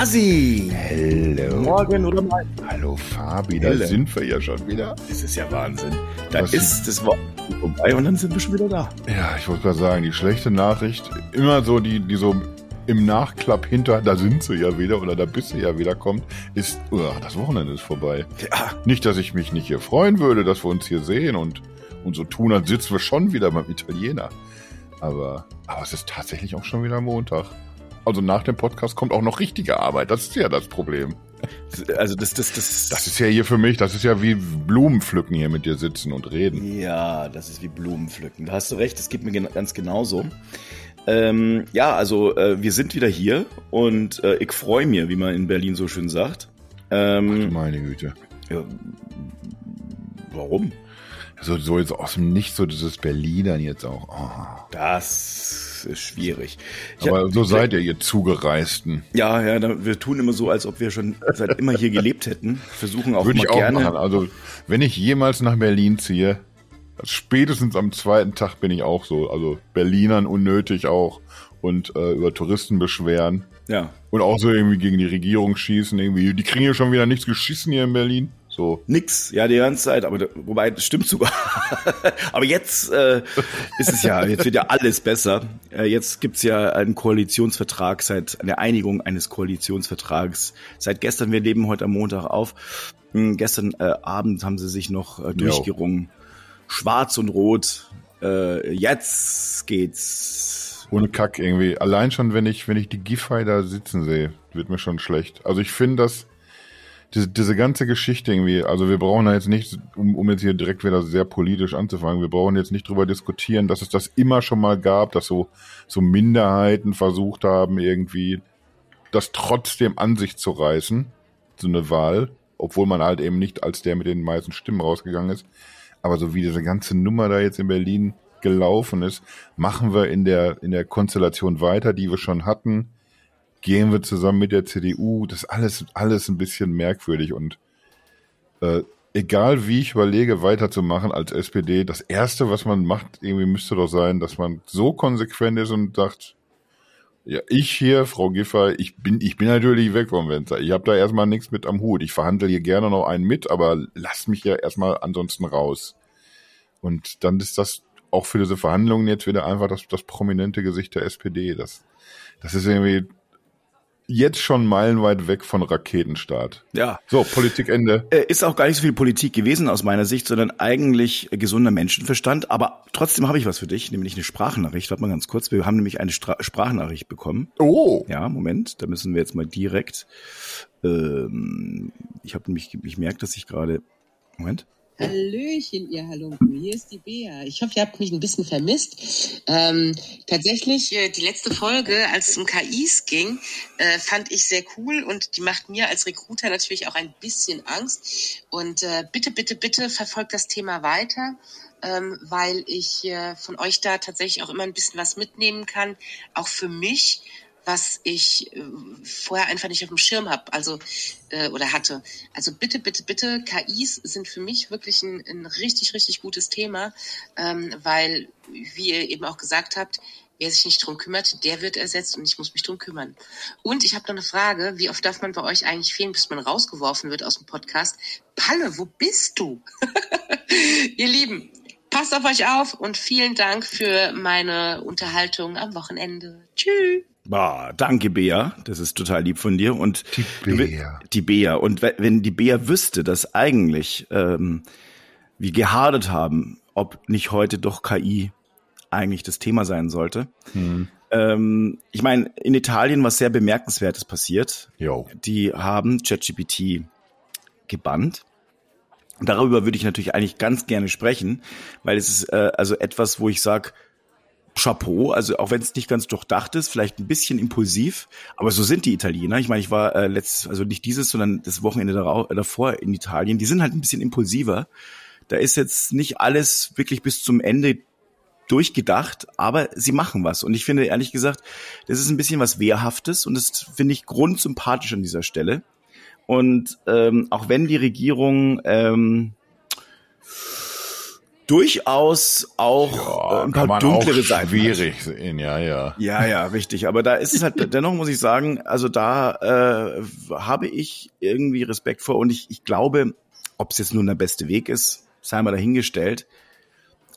Hasi! Hallo. Morgen oder mal. Hallo Fabi, da Helle. sind wir ja schon wieder. Das ist ja Wahnsinn. Da Was- ist das Wochenende vorbei und dann sind wir schon wieder da. Ja, ich wollte gerade sagen, die schlechte Nachricht, immer so die, die so im Nachklapp hinter, da sind sie ja wieder oder da bist du ja wieder kommt, ist, uah, das Wochenende ist vorbei. Ja, Nicht, dass ich mich nicht hier freuen würde, dass wir uns hier sehen und, und so tun, als sitzen wir schon wieder beim Italiener. Aber, aber es ist tatsächlich auch schon wieder Montag. Also nach dem Podcast kommt auch noch richtige Arbeit. Das ist ja das Problem. also das, das, das, Das ist ja hier für mich, das ist ja wie Blumenpflücken hier mit dir sitzen und reden. Ja, das ist wie Blumen pflücken. Da hast du recht, das geht mir ganz genauso. Ähm, ja, also äh, wir sind wieder hier und äh, ich freue mich, wie man in Berlin so schön sagt. Ähm, Meine Güte. ja, warum? So, so jetzt aus dem Nichts, so dieses Berlinern jetzt auch. Oh. Das ist schwierig. Ich Aber hab- so seid ihr, ihr Zugereisten. Ja, ja, da, wir tun immer so, als ob wir schon seit immer hier gelebt hätten. Versuchen auch Würde mal ich auch gerne. machen. Also, wenn ich jemals nach Berlin ziehe, spätestens am zweiten Tag bin ich auch so. Also, Berlinern unnötig auch. Und äh, über Touristen beschweren. Ja, Und auch so irgendwie gegen die Regierung schießen. Irgendwie, die kriegen ja schon wieder nichts geschissen hier in Berlin. So. nix. Ja, die ganze Zeit. Aber wobei, das stimmt sogar. aber jetzt äh, ist es ja, jetzt wird ja alles besser. Äh, jetzt gibt's ja einen Koalitionsvertrag seit eine Einigung eines Koalitionsvertrags. Seit gestern, wir leben heute am Montag auf. Hm, gestern äh, Abend haben sie sich noch äh, durchgerungen. Schwarz und Rot. Äh, jetzt geht's. Ohne Kack irgendwie. Allein schon, wenn ich, wenn ich die Giffey da sitzen sehe, wird mir schon schlecht. Also ich finde das, diese, diese ganze Geschichte irgendwie, also wir brauchen da jetzt nicht, um, um jetzt hier direkt wieder sehr politisch anzufangen, wir brauchen jetzt nicht drüber diskutieren, dass es das immer schon mal gab, dass so, so Minderheiten versucht haben, irgendwie das trotzdem an sich zu reißen, so eine Wahl, obwohl man halt eben nicht als der mit den meisten Stimmen rausgegangen ist. Aber so wie diese ganze Nummer da jetzt in Berlin gelaufen ist, machen wir in der, in der Konstellation weiter, die wir schon hatten. Gehen wir zusammen mit der CDU. Das ist alles, alles ein bisschen merkwürdig und äh, egal wie ich überlege, weiterzumachen als SPD, das erste, was man macht, irgendwie müsste doch sein, dass man so konsequent ist und sagt, ja, ich hier, Frau Giffer, ich bin, ich bin natürlich weg vom Fenster. Ich habe da erstmal nichts mit am Hut. Ich verhandle hier gerne noch einen mit, aber lasst mich ja erstmal ansonsten raus. Und dann ist das auch für diese Verhandlungen jetzt wieder einfach das, das prominente Gesicht der SPD. Das, das ist irgendwie jetzt schon meilenweit weg von Raketenstart. Ja. So, Politikende. Äh, Ist auch gar nicht so viel Politik gewesen aus meiner Sicht, sondern eigentlich gesunder Menschenverstand. Aber trotzdem habe ich was für dich, nämlich eine Sprachnachricht. Warte mal ganz kurz. Wir haben nämlich eine Stra Sprachnachricht bekommen. Oh, Ja, Moment, da müssen wir jetzt mal direkt. Ähm, ich habe nämlich, ich merke, dass ich gerade. Moment. Hallöchen, ihr Halunken. Hier ist die Bea. Ich hoffe, ihr habt mich ein bisschen vermisst. Ähm, tatsächlich, äh, die letzte Folge, als es um KIs ging, äh, fand ich sehr cool und die macht mir als Recruiter natürlich auch ein bisschen Angst. Und äh, bitte, bitte, bitte verfolgt das Thema weiter, ähm, weil ich äh, von euch da tatsächlich auch immer ein bisschen was mitnehmen kann, auch für mich was ich äh, vorher einfach nicht auf dem Schirm habe, also äh, oder hatte. Also bitte, bitte, bitte, KIs sind für mich wirklich ein, ein richtig, richtig gutes Thema, ähm, weil, wie ihr eben auch gesagt habt, wer sich nicht drum kümmert, der wird ersetzt und ich muss mich drum kümmern. Und ich habe noch eine Frage, wie oft darf man bei euch eigentlich fehlen, bis man rausgeworfen wird aus dem Podcast? Palle, wo bist du? ihr Lieben, passt auf euch auf und vielen Dank für meine Unterhaltung am Wochenende. Tschüss. Bah, danke, Bea. Das ist total lieb von dir. Und Die Bea. Die Bea. Und we- wenn die Bea wüsste, dass eigentlich ähm, wir gehadert haben, ob nicht heute doch KI eigentlich das Thema sein sollte. Hm. Ähm, ich meine, in Italien was sehr bemerkenswertes passiert. Jo. Die haben ChatGPT gebannt. Darüber würde ich natürlich eigentlich ganz gerne sprechen, weil es ist äh, also etwas, wo ich sage, Chapeau, also auch wenn es nicht ganz durchdacht ist, vielleicht ein bisschen impulsiv, aber so sind die Italiener. Ich meine, ich war äh, letztes, also nicht dieses, sondern das Wochenende darau- davor in Italien. Die sind halt ein bisschen impulsiver. Da ist jetzt nicht alles wirklich bis zum Ende durchgedacht, aber sie machen was. Und ich finde ehrlich gesagt, das ist ein bisschen was Wehrhaftes und das finde ich grundsympathisch an dieser Stelle. Und ähm, auch wenn die Regierung ähm, durchaus auch ja, äh, ein paar dunklere Seiten. Schwierig sehen, ja, ja. Ja, ja, richtig. Aber da ist es halt, dennoch muss ich sagen, also da äh, habe ich irgendwie Respekt vor und ich, ich glaube, ob es jetzt nun der beste Weg ist, sei mal dahingestellt.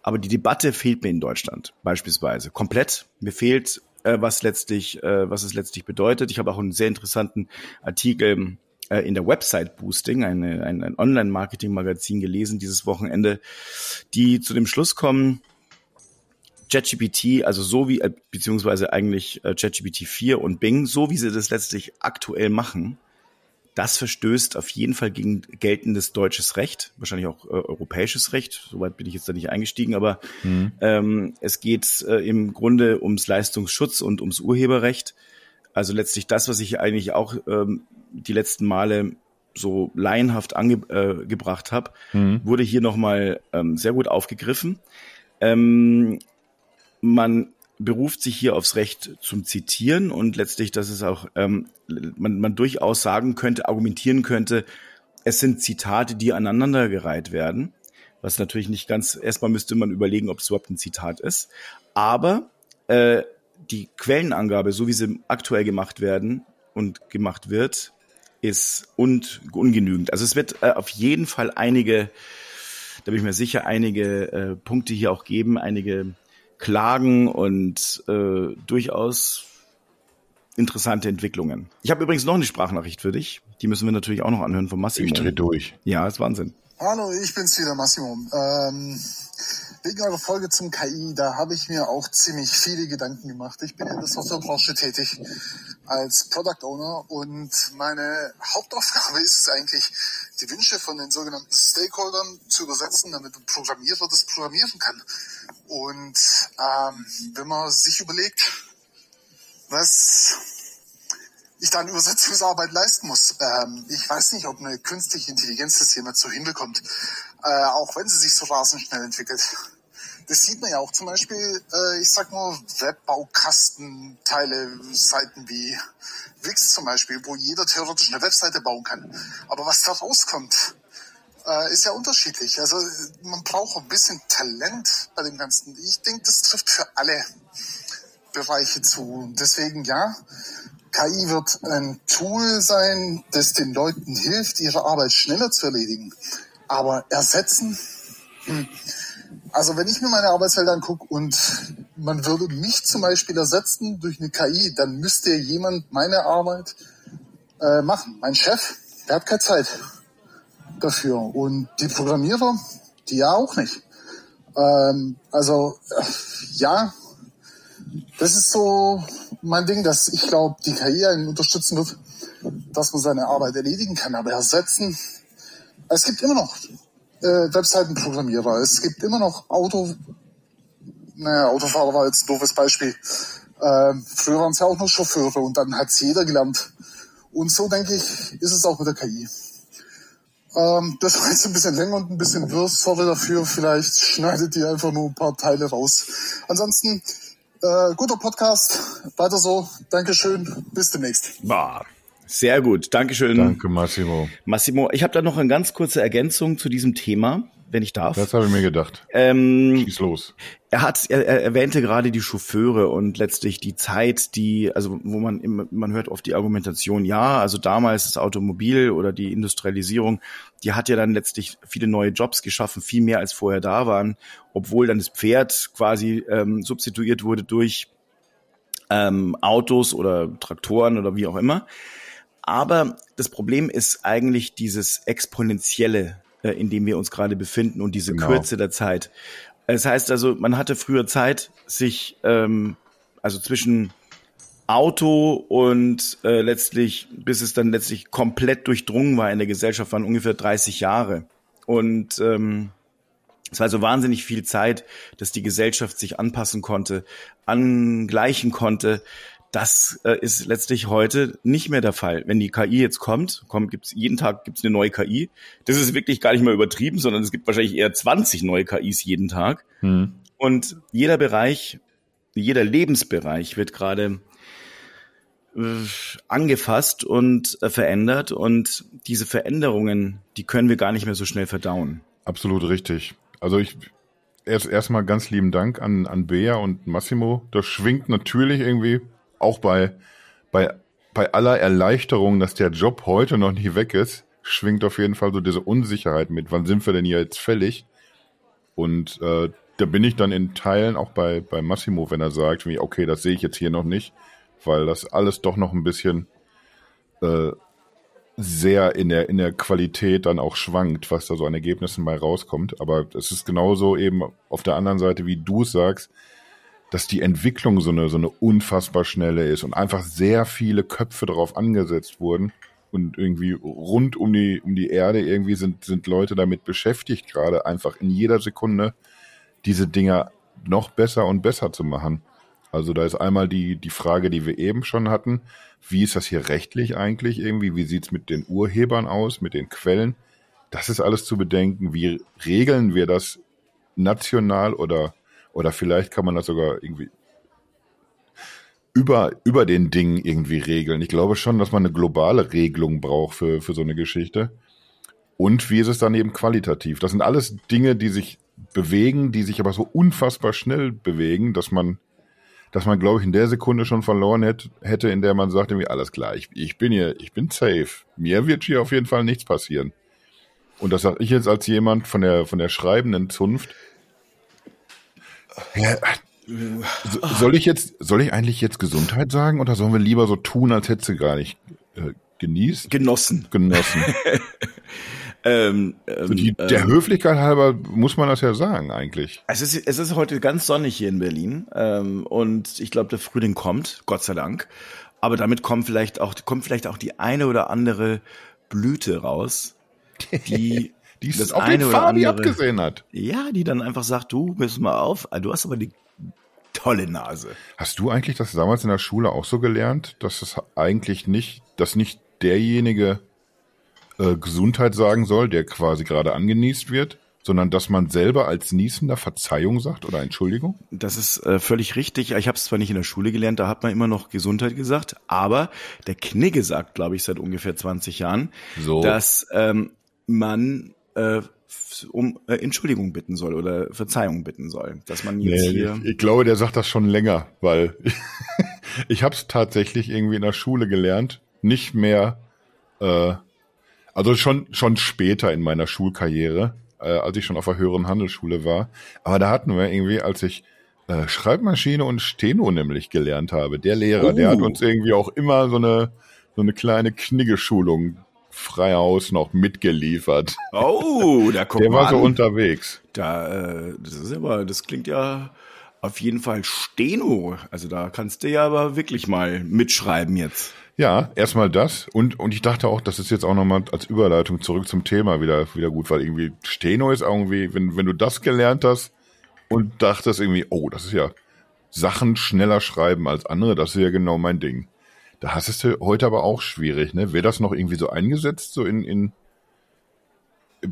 Aber die Debatte fehlt mir in Deutschland beispielsweise komplett. Mir fehlt, äh, was letztlich, äh, was es letztlich bedeutet. Ich habe auch einen sehr interessanten Artikel äh, in der Website Boosting, eine, ein, ein Online-Marketing-Magazin gelesen dieses Wochenende, die zu dem Schluss kommen, ChatGPT, also so wie, äh, beziehungsweise eigentlich äh, ChatGPT 4 und Bing, so wie sie das letztlich aktuell machen, das verstößt auf jeden Fall gegen geltendes deutsches Recht, wahrscheinlich auch äh, europäisches Recht. Soweit bin ich jetzt da nicht eingestiegen, aber mhm. ähm, es geht äh, im Grunde ums Leistungsschutz und ums Urheberrecht. Also letztlich das, was ich eigentlich auch ähm, die letzten Male so laienhaft angebracht äh, habe, mhm. wurde hier nochmal ähm, sehr gut aufgegriffen. Ähm, man beruft sich hier aufs Recht zum Zitieren und letztlich, dass es auch, ähm, man, man durchaus sagen könnte, argumentieren könnte, es sind Zitate, die aneinandergereiht werden. Was natürlich nicht ganz, erstmal müsste man überlegen, ob es überhaupt ein Zitat ist. Aber äh, die Quellenangabe, so wie sie aktuell gemacht werden und gemacht wird, ist und ungenügend. Also es wird äh, auf jeden Fall einige, da bin ich mir sicher, einige äh, Punkte hier auch geben, einige Klagen und äh, durchaus interessante Entwicklungen. Ich habe übrigens noch eine Sprachnachricht für dich. Die müssen wir natürlich auch noch anhören von Massimo. Ich dreh durch. Ja, ist Wahnsinn. Hallo, ich bin's wieder, Massimo. Ähm, wegen eurer Folge zum KI, da habe ich mir auch ziemlich viele Gedanken gemacht. Ich bin in der Softwarebranche tätig als Product Owner und meine Hauptaufgabe ist es eigentlich, die Wünsche von den sogenannten Stakeholdern zu übersetzen, damit ein Programmierer das programmieren kann. Und ähm, wenn man sich überlegt, was ich dann Übersetzungsarbeit leisten muss. Ähm, ich weiß nicht, ob eine künstliche Intelligenz das jemals so hinbekommt, äh, auch wenn sie sich so rasend schnell entwickelt. Das sieht man ja auch zum Beispiel, äh, ich sag nur Webbaukastenteile, Seiten wie Wix zum Beispiel, wo jeder theoretisch eine Webseite bauen kann. Aber was da rauskommt, äh, ist ja unterschiedlich. Also man braucht ein bisschen Talent bei dem Ganzen. Ich denke, das trifft für alle Bereiche zu. Deswegen ja, KI wird ein Tool sein, das den Leuten hilft, ihre Arbeit schneller zu erledigen. Aber ersetzen, hm. also wenn ich mir meine Arbeitswelt angucke und man würde mich zum Beispiel ersetzen durch eine KI, dann müsste jemand meine Arbeit äh, machen. Mein Chef, der hat keine Zeit dafür. Und die Programmierer, die ja auch nicht. Ähm, also äh, ja, das ist so mein Ding, dass ich glaube, die KI einen unterstützen wird, dass man seine Arbeit erledigen kann. Aber ersetzen, es gibt immer noch äh, Webseitenprogrammierer, es gibt immer noch Auto, naja, Autofahrer war jetzt ein doofes Beispiel. Ähm, früher waren es ja auch nur Chauffeure und dann hat es jeder gelernt. Und so denke ich, ist es auch mit der KI. Ähm, das war jetzt ein bisschen länger und ein bisschen wirr. Sorry dafür. Vielleicht schneidet ihr einfach nur ein paar Teile raus. Ansonsten, äh, guter Podcast. Weiter so. Dankeschön. Bis demnächst. Bah. Sehr gut, Dankeschön. Danke, Massimo. Massimo, ich habe da noch eine ganz kurze Ergänzung zu diesem Thema wenn ich darf. Das habe ich mir gedacht. Ähm, Schieß los. Er hat, er, er erwähnte gerade die Chauffeure und letztlich die Zeit, die, also wo man immer, man hört oft die Argumentation, ja, also damals das Automobil oder die Industrialisierung, die hat ja dann letztlich viele neue Jobs geschaffen, viel mehr als vorher da waren, obwohl dann das Pferd quasi ähm, substituiert wurde durch ähm, Autos oder Traktoren oder wie auch immer. Aber das Problem ist eigentlich dieses exponentielle äh, in dem wir uns gerade befinden und diese genau. Kürze der Zeit. Das heißt also, man hatte früher Zeit, sich ähm, also zwischen Auto und äh, letztlich, bis es dann letztlich komplett durchdrungen war in der Gesellschaft, waren ungefähr 30 Jahre. Und ähm, es war also wahnsinnig viel Zeit, dass die Gesellschaft sich anpassen konnte, angleichen konnte, das äh, ist letztlich heute nicht mehr der Fall. Wenn die KI jetzt kommt, kommt gibt's jeden Tag gibt's eine neue KI. Das ist wirklich gar nicht mehr übertrieben, sondern es gibt wahrscheinlich eher 20 neue KIs jeden Tag. Hm. Und jeder Bereich, jeder Lebensbereich wird gerade äh, angefasst und äh, verändert und diese Veränderungen, die können wir gar nicht mehr so schnell verdauen. Absolut richtig. Also ich erst erstmal ganz lieben Dank an, an Bea und Massimo. Das schwingt natürlich irgendwie auch bei, bei, bei aller Erleichterung, dass der Job heute noch nicht weg ist, schwingt auf jeden Fall so diese Unsicherheit mit. Wann sind wir denn hier jetzt fällig? Und äh, da bin ich dann in Teilen auch bei, bei Massimo, wenn er sagt, wie, okay, das sehe ich jetzt hier noch nicht, weil das alles doch noch ein bisschen äh, sehr in der, in der Qualität dann auch schwankt, was da so an Ergebnissen mal rauskommt. Aber es ist genauso eben auf der anderen Seite, wie du es sagst, dass die Entwicklung so eine, so eine unfassbar schnelle ist und einfach sehr viele Köpfe darauf angesetzt wurden. Und irgendwie rund um die, um die Erde irgendwie sind, sind Leute damit beschäftigt, gerade einfach in jeder Sekunde diese Dinger noch besser und besser zu machen. Also da ist einmal die, die Frage, die wir eben schon hatten. Wie ist das hier rechtlich eigentlich irgendwie? Wie sieht's mit den Urhebern aus, mit den Quellen? Das ist alles zu bedenken. Wie regeln wir das national oder, oder vielleicht kann man das sogar irgendwie über, über den Dingen irgendwie regeln. Ich glaube schon, dass man eine globale Regelung braucht für, für so eine Geschichte. Und wie ist es dann eben qualitativ? Das sind alles Dinge, die sich bewegen, die sich aber so unfassbar schnell bewegen, dass man dass man, glaube ich, in der Sekunde schon verloren hätte, hätte in der man sagt, irgendwie, alles klar, ich, ich bin hier, ich bin safe. Mir wird hier auf jeden Fall nichts passieren. Und das sage ich jetzt als jemand von der, von der schreibenden Zunft. Ja, soll ich jetzt, soll ich eigentlich jetzt Gesundheit sagen oder sollen wir lieber so tun, als hätte sie gar nicht äh, genießt? Genossen. Genossen. Ähm, ähm, die, der ähm, Höflichkeit halber muss man das ja sagen, eigentlich. Es ist, es ist heute ganz sonnig hier in Berlin ähm, und ich glaube, der Frühling kommt, Gott sei Dank. Aber damit kommt vielleicht auch, kommt vielleicht auch die eine oder andere Blüte raus, die die das auf eine den Fabi andere, abgesehen hat. Ja, die dann einfach sagt, du, bist mal auf, du hast aber die tolle Nase. Hast du eigentlich das damals in der Schule auch so gelernt, dass es eigentlich nicht, dass nicht derjenige äh, Gesundheit sagen soll, der quasi gerade angenießt wird, sondern dass man selber als Niesender Verzeihung sagt oder Entschuldigung? Das ist äh, völlig richtig. Ich habe es zwar nicht in der Schule gelernt, da hat man immer noch Gesundheit gesagt, aber der Knigge sagt, glaube ich, seit ungefähr 20 Jahren, so. dass ähm, man äh, um äh, Entschuldigung bitten soll oder Verzeihung bitten soll, dass man jetzt nee, hier. Ich, ich, glaube, der sagt das schon länger, weil ich habe es tatsächlich irgendwie in der Schule gelernt, nicht mehr äh, also schon, schon später in meiner Schulkarriere, äh, als ich schon auf der höheren Handelsschule war. Aber da hatten wir irgendwie, als ich äh, Schreibmaschine und Steno nämlich gelernt habe, der Lehrer, oh. der hat oh. uns irgendwie auch immer so eine, so eine kleine Kniggeschulung frei aus noch mitgeliefert. Oh, da kommt Der war an. so unterwegs. Da, äh, das ist aber, das klingt ja auf jeden Fall Steno. Also da kannst du ja aber wirklich mal mitschreiben jetzt. Ja, erstmal das. Und, und ich dachte auch, das ist jetzt auch nochmal als Überleitung zurück zum Thema wieder, wieder gut, weil irgendwie Steno ist irgendwie, wenn, wenn du das gelernt hast und dachtest irgendwie, oh, das ist ja Sachen schneller schreiben als andere, das ist ja genau mein Ding. Da hast es heute aber auch schwierig, ne? Wäre das noch irgendwie so eingesetzt, so in, in,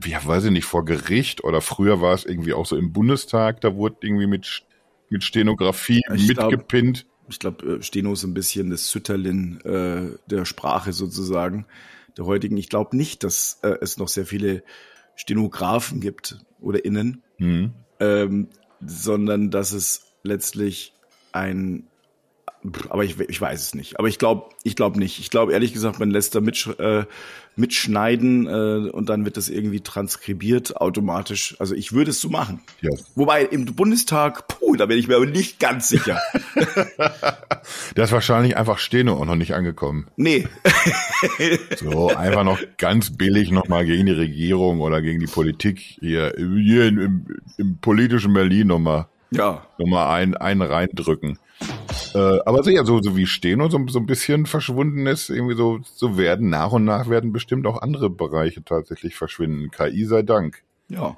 ja, weiß ich nicht, vor Gericht oder früher war es irgendwie auch so im Bundestag, da wurde irgendwie mit, mit Stenografie ich mitgepinnt. Glaub, ich glaube, äh, Steno ist ein bisschen das Sütterlin äh, der Sprache sozusagen, der heutigen. Ich glaube nicht, dass äh, es noch sehr viele Stenografen gibt oder innen, mhm. ähm, sondern dass es letztlich ein aber ich, ich weiß es nicht. Aber ich glaube, ich glaube nicht. Ich glaube ehrlich gesagt, man lässt da mitsch äh, mitschneiden äh, und dann wird das irgendwie transkribiert automatisch. Also ich würde es so machen. Ja. Wobei im Bundestag, puh, da bin ich mir aber nicht ganz sicher. da ist wahrscheinlich einfach Steno auch noch nicht angekommen. Nee. so, einfach noch ganz billig nochmal gegen die Regierung oder gegen die Politik hier, hier im, im politischen Berlin nochmal. Ja. Nochmal einen, einen reindrücken. Äh, aber so, ja, so, so wie Steno so, so ein bisschen verschwunden ist, irgendwie so, so werden nach und nach werden bestimmt auch andere Bereiche tatsächlich verschwinden. KI sei Dank. Ja.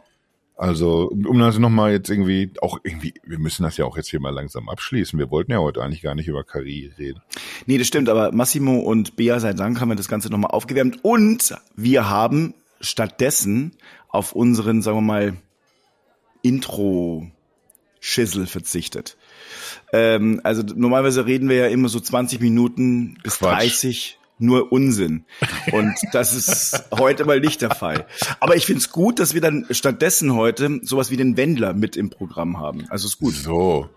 Also, um das nochmal jetzt irgendwie, auch irgendwie, wir müssen das ja auch jetzt hier mal langsam abschließen. Wir wollten ja heute eigentlich gar nicht über KI reden. Nee, das stimmt, aber Massimo und Bea sei Dank haben wir das Ganze nochmal aufgewärmt und wir haben stattdessen auf unseren, sagen wir mal, Intro-Schissel verzichtet. Ähm, also normalerweise reden wir ja immer so 20 Minuten bis Quatsch. 30. nur Unsinn. Und das ist heute mal nicht der Fall. Aber ich finde es gut, dass wir dann stattdessen heute sowas wie den Wendler mit im Programm haben. Also ist gut. So.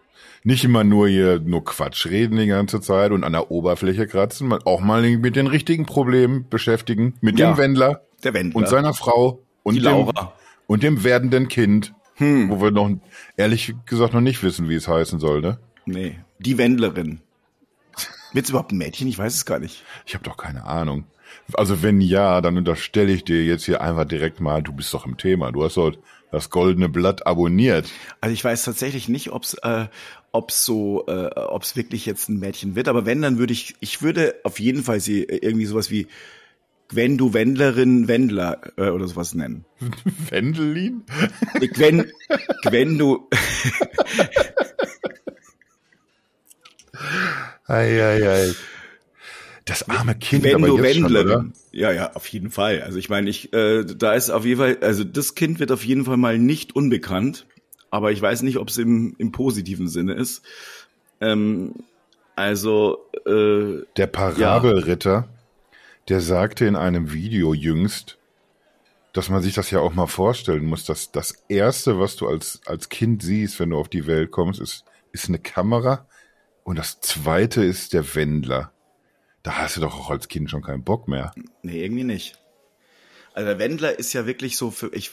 Nicht immer nur hier nur Quatsch reden die ganze Zeit und an der Oberfläche kratzen, auch mal mit den richtigen Problemen beschäftigen. Mit Ja, dem Wendler, der Wendler. und seiner Frau und Die dem, Laura. und dem werdenden Kind, Hm. wo wir noch ehrlich gesagt noch nicht wissen, wie es heißen soll, ne? Nee, die Wendlerin. Wird's überhaupt ein Mädchen? Ich weiß es gar nicht. Ich habe doch keine Ahnung. Also wenn ja, dann unterstelle ich dir jetzt hier einfach direkt mal, du bist doch im Thema. Du hast doch das goldene Blatt abonniert. Also ich weiß tatsächlich nicht, ob's äh, ob's so, äh, ob's wirklich jetzt ein Mädchen wird. Aber wenn, dann würde ich, ich würde auf jeden Fall sie äh, irgendwie sowas wie Gwen, du Wendlerin, Wendler äh, oder sowas nennen. Wendelin? Gwen, Gwen, du, Ei, ei, ei. Das arme Kind, aber du? Wendlerin. Ja, ja, auf jeden Fall. Also ich meine, ich, äh, da ist auf jeden Fall, also das Kind wird auf jeden Fall mal nicht unbekannt. Aber ich weiß nicht, ob es im, im positiven Sinne ist. Ähm, also, äh, Der Parabelritter, der sagte in einem Video jüngst, dass man sich das ja auch mal vorstellen muss, dass das erste, was du als, als Kind siehst, wenn du auf die Welt kommst, ist, ist eine Kamera und das zweite ist der Wendler. Da hast du doch auch als Kind schon keinen Bock mehr. Nee, irgendwie nicht. Also der Wendler ist ja wirklich so für ich.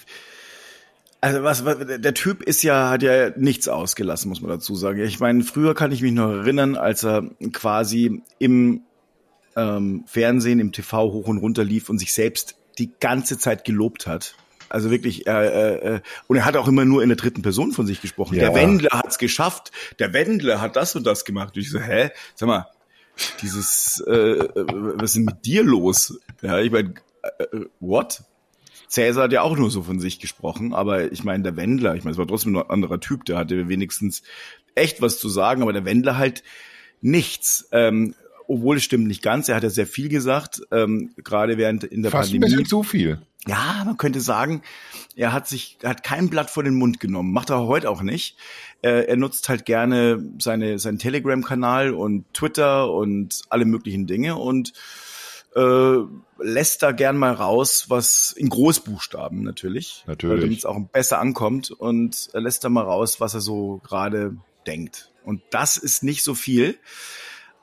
Also was, was der Typ ist ja hat ja nichts ausgelassen, muss man dazu sagen. Ich meine, früher kann ich mich noch erinnern, als er quasi im ähm, Fernsehen, im TV hoch und runter lief und sich selbst die ganze Zeit gelobt hat. Also wirklich, äh, äh, äh, und er hat auch immer nur in der dritten Person von sich gesprochen. Ja. Der Wendler hat's geschafft. Der Wendler hat das und das gemacht. Und ich so, hä? Sag mal, dieses, äh, äh, was ist denn mit dir los? Ja, ich meine, äh, what? Cäsar hat ja auch nur so von sich gesprochen, aber ich meine, der Wendler, ich meine, es war trotzdem ein anderer Typ, der hatte wenigstens echt was zu sagen, aber der Wendler halt nichts. Ähm, obwohl es stimmt nicht ganz, er hat ja sehr viel gesagt, ähm, gerade während in der Fast ein Pandemie. bisschen zu viel. Ja, man könnte sagen, er hat sich, hat kein Blatt vor den Mund genommen. Macht er heute auch nicht. Äh, er nutzt halt gerne seine, seinen Telegram-Kanal und Twitter und alle möglichen Dinge und äh, lässt da gern mal raus, was in Großbuchstaben natürlich. Natürlich. Damit es auch besser ankommt und er lässt da mal raus, was er so gerade denkt. Und das ist nicht so viel.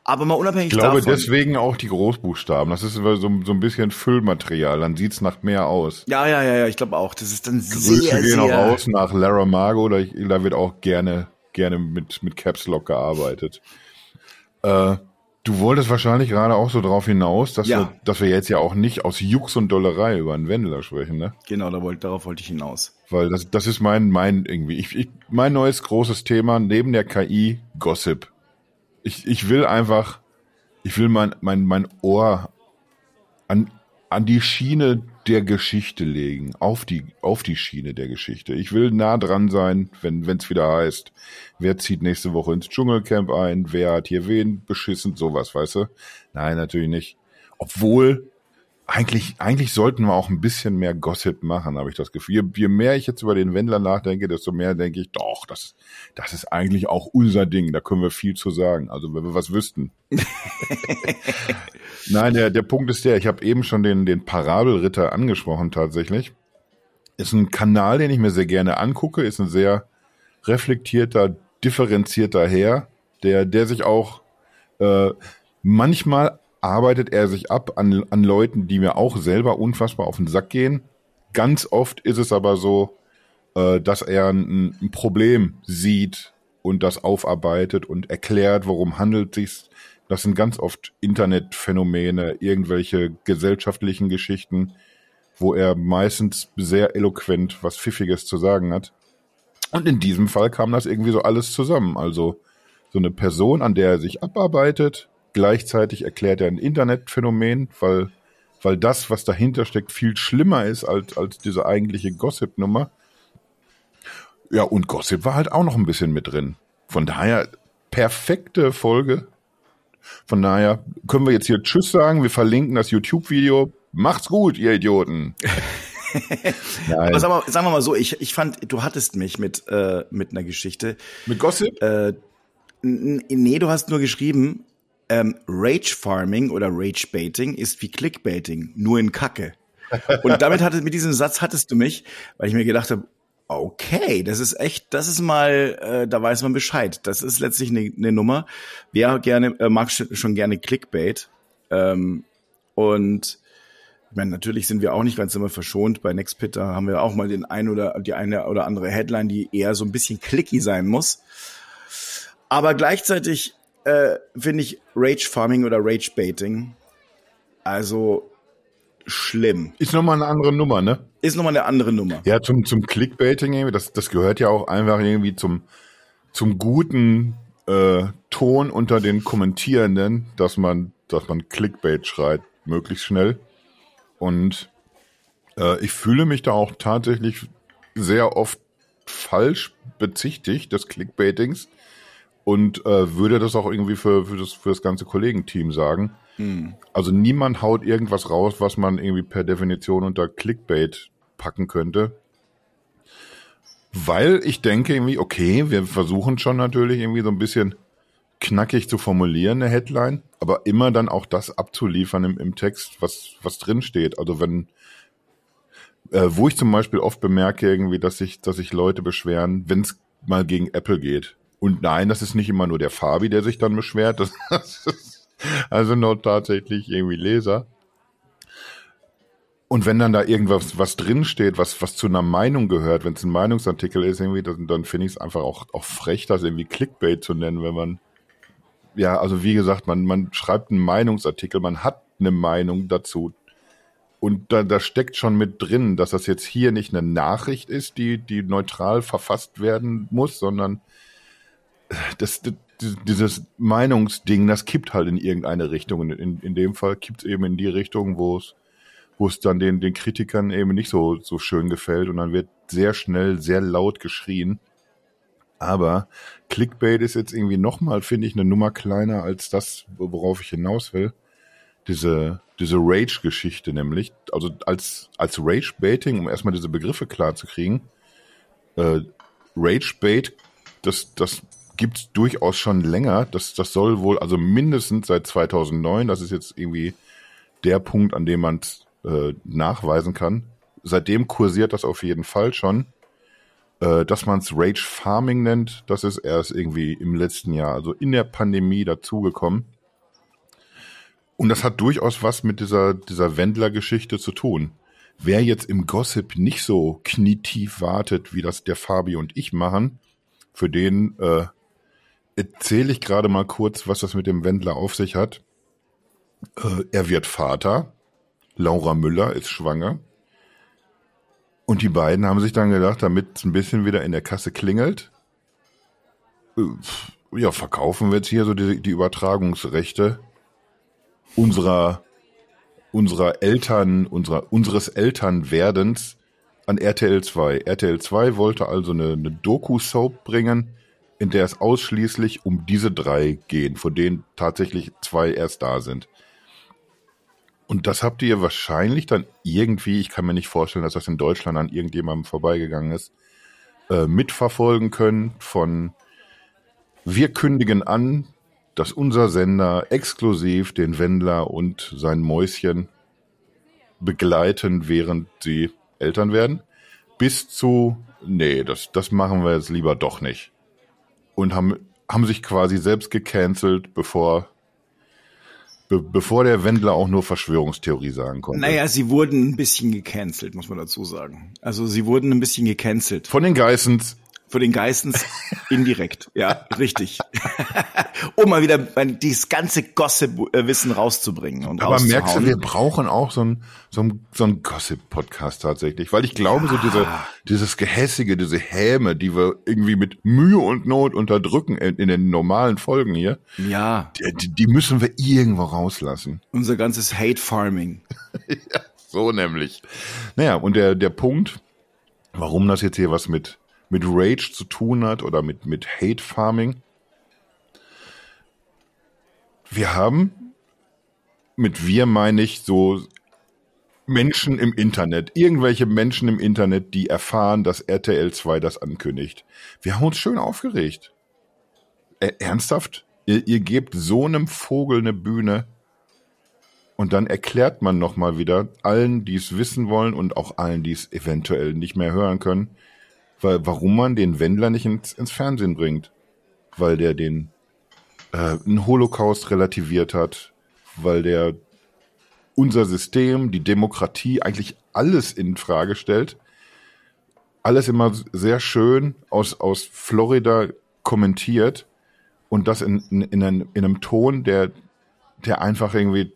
Aber mal unabhängig Ich glaube davon. deswegen auch die Großbuchstaben. Das ist so, so ein bisschen Füllmaterial. Dann sieht's nach mehr aus. ja, ja, ja, ja, ich glaube auch. Das ist dann Grüße sehr, gehen auch raus nach Lara Margo, da, da wird auch gerne, gerne mit, mit Caps Lock gearbeitet. Äh, du wolltest wahrscheinlich gerade auch so drauf hinaus, dass, Ja. wir, dass wir jetzt ja auch nicht aus Jux und Dollerei über einen Wendler sprechen, ne? Genau, da wollte, darauf wollte ich hinaus. Weil das, das ist mein, mein irgendwie, ich, ich, mein neues großes Thema neben der KI Gossip. Ich, ich will einfach, ich will mein, mein, mein Ohr an, an die Schiene der Geschichte legen, auf die, auf die Schiene der Geschichte. Ich will nah dran sein, wenn es wieder heißt, wer zieht nächste Woche ins Dschungelcamp ein, wer hat hier wen beschissen, sowas, weißt du? Nein, natürlich nicht. Obwohl, eigentlich, eigentlich sollten wir auch ein bisschen mehr Gossip machen, habe ich das Gefühl. Je, je mehr ich jetzt über den Wendler nachdenke, desto mehr denke ich, doch, das, das ist eigentlich auch unser Ding. Da können wir viel zu sagen. Also wenn wir was wüssten. Nein, der, der Punkt ist der, ich habe eben schon den, den Parabelritter angesprochen tatsächlich. Ist ein Kanal, den ich mir sehr gerne angucke, ist ein sehr reflektierter, differenzierter Herr, der, der sich auch äh, manchmal arbeitet er sich ab an, an Leuten, die mir auch selber unfassbar auf den Sack gehen. Ganz oft ist es aber so, äh, dass er ein, ein Problem sieht und das aufarbeitet und erklärt, worum handelt sich's. Das sind ganz oft Internetphänomene, irgendwelche gesellschaftlichen Geschichten, wo er meistens sehr eloquent was Pfiffiges zu sagen hat. Und in diesem Fall kam das irgendwie so alles zusammen. Also so eine Person, an der er sich abarbeitet, gleichzeitig erklärt er ein Internetphänomen, weil, weil das, was dahinter steckt, viel schlimmer ist als, als diese eigentliche Gossip-Nummer. Ja, und Gossip war halt auch noch ein bisschen mit drin. Von daher perfekte Folge. Von daher können wir jetzt hier Tschüss sagen. Wir verlinken das YouTube-Video. Macht's gut, ihr Idioten. Aber sagen wir, sagen wir mal so, ich, ich fand, du hattest mich mit, äh, mit einer Geschichte. Mit Gossip? Äh, nee, du hast nur geschrieben, ähm, Rage Farming oder Rage Baiting ist wie Clickbaiting, nur in Kacke. Und damit hatte, mit diesem Satz hattest du mich, weil ich mir gedacht habe, okay, das ist echt, das ist mal, äh, da weiß man Bescheid. Das ist letztlich eine, eine Nummer. Wer gerne, äh, mag schon gerne Clickbait. Ähm, und ich meine, natürlich sind wir auch nicht ganz immer verschont. Bei Nextpit, da haben wir auch mal den ein oder die eine oder andere Headline, die eher so ein bisschen clicky sein muss. Aber gleichzeitig äh, finde ich Rage Farming oder Rage Baiting also schlimm. Ist nochmal eine andere Nummer, ne? Ist nochmal eine andere Nummer. Ja, zum, zum Clickbaiting irgendwie, das, das gehört ja auch einfach irgendwie zum, zum guten äh, Ton unter den Kommentierenden, dass man, dass man Clickbait schreit, möglichst schnell. Und äh, ich fühle mich da auch tatsächlich sehr oft falsch bezichtigt des Clickbaitings und äh, würde das auch irgendwie für, für, das, für das ganze Kollegenteam sagen. Hm. Also niemand haut irgendwas raus, was man irgendwie per Definition unter Clickbait packen könnte. Weil ich denke irgendwie, okay, wir versuchen schon natürlich irgendwie so ein bisschen knackig zu formulieren, eine Headline, aber immer dann auch das abzuliefern im, im Text, was, was drin steht. Also wenn, äh, wo ich zum Beispiel oft bemerke irgendwie, dass sich, dass sich Leute beschweren, wenn es mal gegen Apple geht. Und nein, das ist nicht immer nur der Fabi, der sich dann beschwert. Das, das ist also nur tatsächlich irgendwie Leser. Und wenn dann da irgendwas was drinsteht, was, was zu einer Meinung gehört, wenn es ein Meinungsartikel ist, irgendwie, dann, dann finde ich es einfach auch, auch frech, das irgendwie Clickbait zu nennen, wenn man, ja, also wie gesagt, man, man schreibt einen Meinungsartikel, man hat eine Meinung dazu. Und da, da steckt schon mit drin, dass das jetzt hier nicht eine Nachricht ist, die, die neutral verfasst werden muss, sondern das, das dieses Meinungsding, das kippt halt in irgendeine Richtung. In, in dem Fall kippt es eben in die Richtung, wo es wo es dann den, den Kritikern eben nicht so, so schön gefällt und dann wird sehr schnell, sehr laut geschrien. Aber Clickbait ist jetzt irgendwie nochmal, finde ich, eine Nummer kleiner als das, worauf ich hinaus will. Diese, diese Rage-Geschichte nämlich. Also als, als Rage-Baiting, um erstmal diese Begriffe klar zu kriegen. Äh, Rage-Bait, das, das gibt's durchaus schon länger. Das, das soll wohl, also mindestens seit 2009, das ist jetzt irgendwie der Punkt, an dem man äh, nachweisen kann. Seitdem kursiert das auf jeden Fall schon. Äh, dass man es Rage Farming nennt, das ist erst irgendwie im letzten Jahr, also in der Pandemie dazugekommen. Und das hat durchaus was mit dieser, dieser Wendler-Geschichte zu tun. Wer jetzt im Gossip nicht so knietief wartet, wie das der Fabi und ich machen, für den äh, erzähle ich gerade mal kurz, was das mit dem Wendler auf sich hat. Äh, er wird Vater. Laura Müller ist schwanger. Und die beiden haben sich dann gedacht, damit es ein bisschen wieder in der Kasse klingelt, äh, ja, verkaufen wir jetzt hier so die, die Übertragungsrechte unserer, unserer Eltern, unserer, unseres Elternwerdens an RTL 2. RTL 2 wollte also eine, eine Doku-Soap bringen, in der es ausschließlich um diese drei gehen, von denen tatsächlich zwei erst da sind. Und das habt ihr wahrscheinlich dann irgendwie, ich kann mir nicht vorstellen, dass das in Deutschland an irgendjemandem vorbeigegangen ist, äh, mitverfolgen können von wir kündigen an, dass unser Sender exklusiv den Wendler und sein Mäuschen begleiten, während sie Eltern werden, bis zu, nee, das, das machen wir jetzt lieber doch nicht. Und haben, haben sich quasi selbst gecancelt, bevor Be bevor der Wendler auch nur Verschwörungstheorie sagen konnte. Naja, sie wurden ein bisschen gecancelt, muss man dazu sagen. Also sie wurden ein bisschen gecancelt. Von den Geissens. Von den Geistens indirekt, ja, richtig. um mal wieder dieses ganze Gossip-Wissen rauszubringen. Und Aber merkst du, wir brauchen auch so ein so ein, so ein Gossip-Podcast tatsächlich, weil ich glaube, ja. so diese, dieses Gehässige, diese Häme, die wir irgendwie mit Mühe und Not unterdrücken in, in den normalen Folgen hier, ja. Die, die müssen wir irgendwo rauslassen. Unser ganzes Hate-Farming. ja, so nämlich. Naja, und der, der Punkt, warum das jetzt hier was mit mit Rage zu tun hat oder mit, mit Hate Farming. Wir haben, mit wir meine ich so Menschen im Internet, irgendwelche Menschen im Internet, die erfahren, dass RTL 2 das ankündigt. Wir haben uns schön aufgeregt. Äh, ernsthaft? Ihr, ihr gebt so einem Vogel eine Bühne und dann erklärt man nochmal wieder allen, die es wissen wollen und auch allen, die es eventuell nicht mehr hören können, weil, warum man den Wendler nicht ins, ins Fernsehen bringt. Weil der den äh, einen Holocaust relativiert hat, weil der unser System, die Demokratie, eigentlich alles in Frage stellt. Alles immer sehr schön aus, aus Florida kommentiert und das in, in, in, einem, in einem Ton, der, der einfach irgendwie,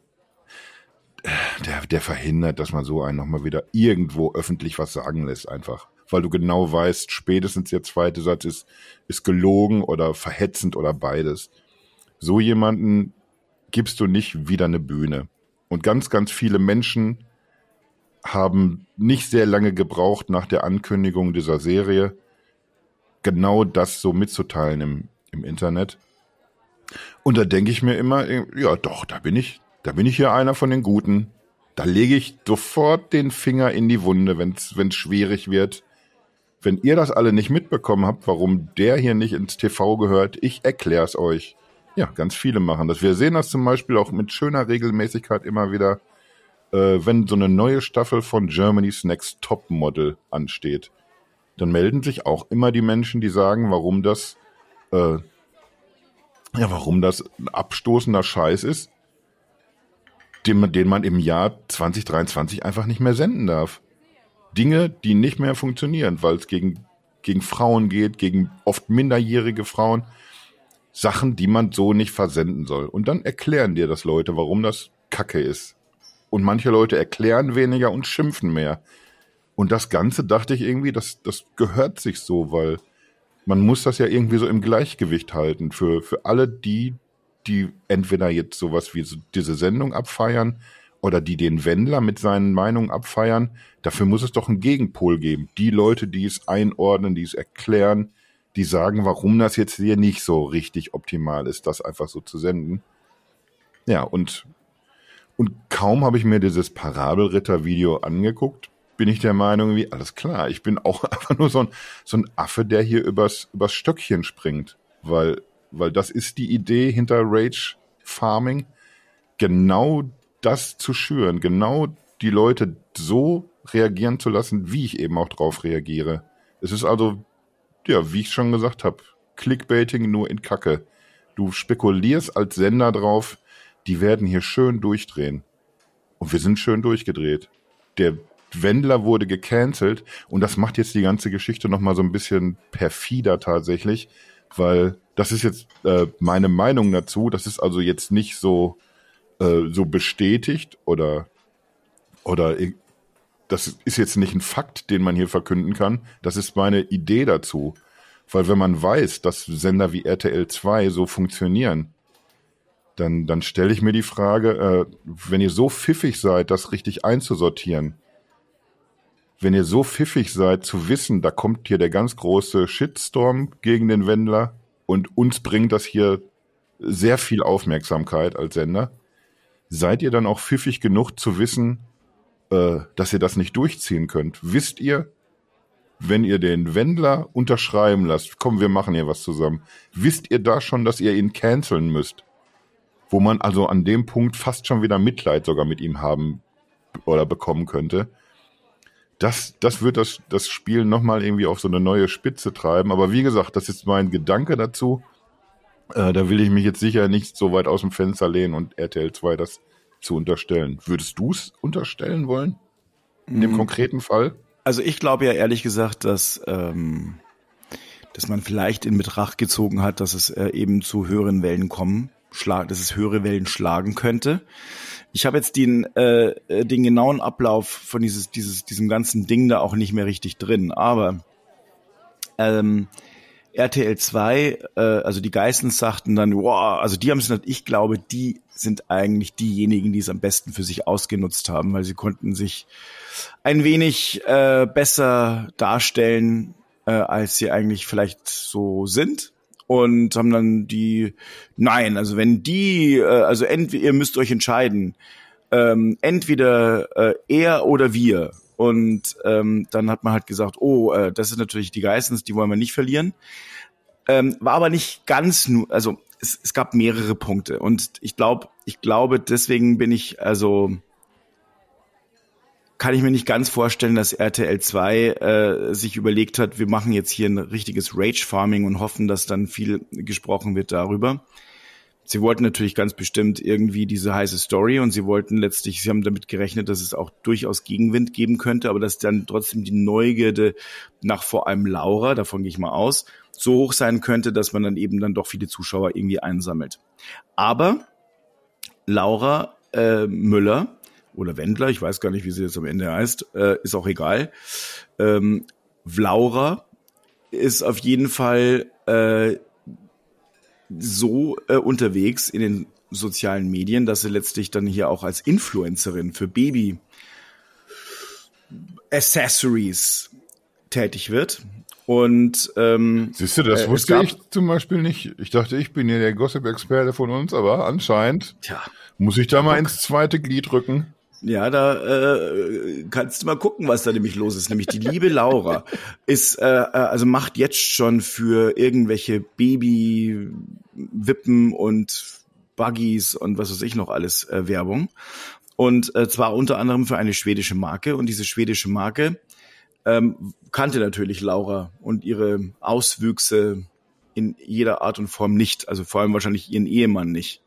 der, der verhindert, dass man so einen nochmal wieder irgendwo öffentlich was sagen lässt, einfach. Weil du genau weißt, spätestens der zweite Satz ist, ist gelogen oder verhetzend oder beides. So jemanden gibst du nicht wieder eine Bühne. Und ganz, ganz viele Menschen haben nicht sehr lange gebraucht nach der Ankündigung dieser Serie, genau das so mitzuteilen im, im Internet. Und da denke ich mir immer, ja doch, da bin ich, da bin ich hier einer von den Guten. Da lege ich sofort den Finger in die Wunde, wenn es schwierig wird. Wenn ihr das alle nicht mitbekommen habt, warum der hier nicht ins TV gehört, ich erkläre es euch. Ja, ganz viele machen das. Wir sehen das zum Beispiel auch mit schöner Regelmäßigkeit immer wieder, äh, wenn so eine neue Staffel von Germany's Next Top Model ansteht. Dann melden sich auch immer die Menschen, die sagen, warum das, äh, ja, warum das ein abstoßender Scheiß ist, den, den man im Jahr 2023 einfach nicht mehr senden darf. Dinge, die nicht mehr funktionieren, weil es gegen, gegen Frauen geht, gegen oft minderjährige Frauen. Sachen, die man so nicht versenden soll. Und dann erklären dir das Leute, warum das Kacke ist. Und manche Leute erklären weniger und schimpfen mehr. Und das Ganze dachte ich irgendwie, das, das gehört sich so, weil man muss das ja irgendwie so im Gleichgewicht halten. Für, für alle die, die entweder jetzt sowas wie diese Sendung abfeiern oder die den Wendler mit seinen Meinungen abfeiern, dafür muss es doch einen Gegenpol geben. Die Leute, die es einordnen, die es erklären, die sagen, warum das jetzt hier nicht so richtig optimal ist, das einfach so zu senden. Ja, und, und kaum habe ich mir dieses Parabelritter-Video angeguckt, bin ich der Meinung, wie, alles klar, ich bin auch einfach nur so ein, so ein Affe, der hier übers, übers Stöckchen springt, weil, weil das ist die Idee hinter Rage Farming, genau das zu schüren, genau die Leute so reagieren zu lassen, wie ich eben auch drauf reagiere. Es ist also ja, wie ich schon gesagt habe, Clickbaiting nur in Kacke. Du spekulierst als Sender drauf, die werden hier schön durchdrehen. Und wir sind schön durchgedreht. Der Wendler wurde gecancelt und das macht jetzt die ganze Geschichte nochmal so ein bisschen perfider tatsächlich, weil das ist jetzt äh, meine Meinung dazu. Das ist also jetzt nicht so, äh, so bestätigt oder, oder das ist jetzt nicht ein Fakt, den man hier verkünden kann. Das ist meine Idee dazu. Weil wenn man weiß, dass Sender wie RTL 2 so funktionieren, dann, dann stelle ich mir die Frage, äh, wenn ihr so pfiffig seid, das richtig einzusortieren, wenn ihr so pfiffig seid zu wissen, da kommt hier der ganz große Shitstorm gegen den Wendler und uns bringt das hier sehr viel Aufmerksamkeit als Sender, seid ihr dann auch pfiffig genug zu wissen, äh, dass ihr das nicht durchziehen könnt. Wisst ihr, wenn ihr den Wendler unterschreiben lasst, komm, wir machen hier was zusammen, wisst ihr da schon, dass ihr ihn canceln müsst? Wo man also an dem Punkt fast schon wieder Mitleid sogar mit ihm haben oder bekommen könnte. Das, das wird das, das Spiel nochmal irgendwie auf so eine neue Spitze treiben. Aber wie gesagt, das ist mein Gedanke dazu. Äh, da will ich mich jetzt sicher nicht so weit aus dem Fenster lehnen und RTL 2 das zu unterstellen. Würdest du es unterstellen wollen? In dem mhm. konkreten Fall? Also ich glaube ja ehrlich gesagt, dass, ähm, dass man vielleicht in Betracht gezogen hat, dass es äh, eben zu höheren Wellen kommen, schlag, dass es höhere Wellen schlagen könnte. Ich habe jetzt den, äh, äh den genauen Ablauf von dieses, dieses, diesem ganzen Ding da auch nicht mehr richtig drin, aber ähm, RTL 2, äh, also die Geissens sagten dann, wow, also die haben es, ich glaube, die sind eigentlich diejenigen, die es am besten für sich ausgenutzt haben, weil sie konnten sich ein wenig äh, besser darstellen, äh, als sie eigentlich vielleicht so sind. Und haben dann die, nein, also wenn die, äh, also entweder ihr müsst euch entscheiden, ähm, entweder äh, er oder wir. Und ähm, dann hat man halt gesagt, oh, äh, das ist natürlich die Geistens, die wollen wir nicht verlieren. Ähm, war aber nicht ganz nur, also es, es gab mehrere Punkte und ich glaube, ich glaube, deswegen bin ich also kann ich mir nicht ganz vorstellen, dass RTL 2 äh, sich überlegt hat, wir machen jetzt hier ein richtiges Rage-Farming und hoffen, dass dann viel gesprochen wird darüber. Sie wollten natürlich ganz bestimmt irgendwie diese heiße Story und sie wollten letztlich, sie haben damit gerechnet, dass es auch durchaus Gegenwind geben könnte, aber dass dann trotzdem die Neugierde nach vor allem Laura, davon gehe ich mal aus, so hoch sein könnte, dass man dann eben dann doch viele Zuschauer irgendwie einsammelt. Aber Laura äh, Müller oder Wendler, ich weiß gar nicht, wie sie jetzt am Ende heißt, äh, ist auch egal. Ähm, Laura ist auf jeden Fall äh, so äh, unterwegs in den sozialen Medien, dass sie letztlich dann hier auch als Influencerin für Baby Accessories tätig wird. Und ähm, siehst du, das äh, wusste ich zum Beispiel nicht. Ich dachte, ich bin ja der Gossip-Experte von uns, aber anscheinend tja, muss ich da mal ins zweite Glied rücken. Ja, da äh, kannst du mal gucken, was da nämlich los ist. Nämlich die liebe Laura ist, äh, äh also macht jetzt schon für irgendwelche Baby-Wippen und Buggies und was weiß ich noch alles äh, Werbung. Und äh, zwar unter anderem für eine schwedische Marke. Und diese schwedische Marke ähm, kannte natürlich Laura und ihre Auswüchse in jeder Art und Form nicht. Also vor allem wahrscheinlich ihren Ehemann nicht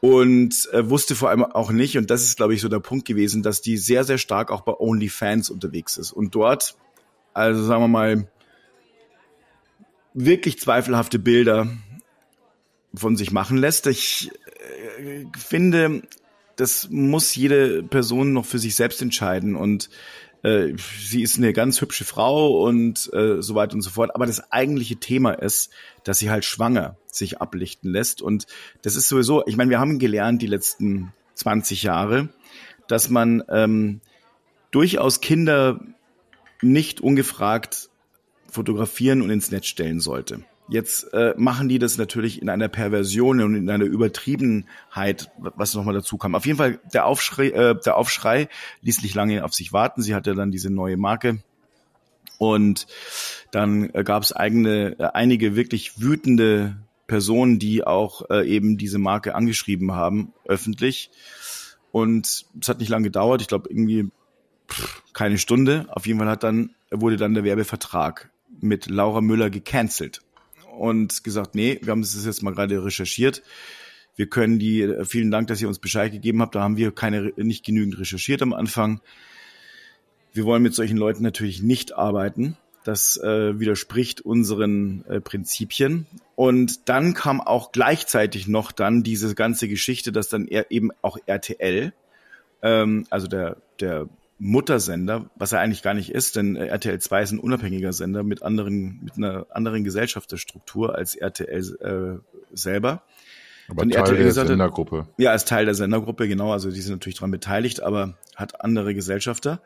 und äh, wusste vor allem auch nicht, und das ist, glaube ich, so der Punkt gewesen, dass die sehr, sehr stark auch bei OnlyFans unterwegs ist. Und dort, also sagen wir mal, wirklich zweifelhafte Bilder von sich machen lässt. Ich äh, finde, das muss jede Person noch für sich selbst entscheiden. Und äh, sie ist eine ganz hübsche Frau und äh, so weiter und so fort. Aber das eigentliche Thema ist, dass sie halt schwanger sich ablichten lässt. Und das ist sowieso, ich meine, wir haben gelernt die letzten 20 Jahre, dass man ähm, durchaus Kinder nicht ungefragt fotografieren und ins Netz stellen sollte. Jetzt äh, machen die das natürlich in einer Perversion und in einer Übertriebenheit, was nochmal dazu kam. Auf jeden Fall, der Aufschrei, äh, der Aufschrei ließ nicht lange auf sich warten. Sie hatte dann diese neue Marke. Und dann äh, gab es eigene, äh, einige wirklich wütende Personen, die auch äh, eben diese Marke angeschrieben haben, öffentlich. Und es hat nicht lange gedauert, ich glaube irgendwie pff, keine Stunde. Auf jeden Fall hat dann, wurde dann der Werbevertrag mit Laura Müller gecancelt und gesagt, nee, wir haben das jetzt mal gerade recherchiert. Wir können die, vielen Dank, dass ihr uns Bescheid gegeben habt. Da haben wir keine, nicht genügend recherchiert am Anfang. Wir wollen mit solchen Leuten natürlich nicht arbeiten. Das äh, widerspricht unseren äh, Prinzipien. Und dann kam auch gleichzeitig noch dann diese ganze Geschichte, dass dann eben auch RTL, ähm, also der, der Muttersender, was er eigentlich gar nicht ist, denn äh, RTL 2 ist ein unabhängiger Sender mit anderen, mit einer anderen Gesellschaftsstruktur als RTL äh, selber. Aber und Teil RTL der gesagt, Sendergruppe. Ja, als Teil der Sendergruppe, genau. Also die sind natürlich daran beteiligt, aber hat andere Gesellschafter.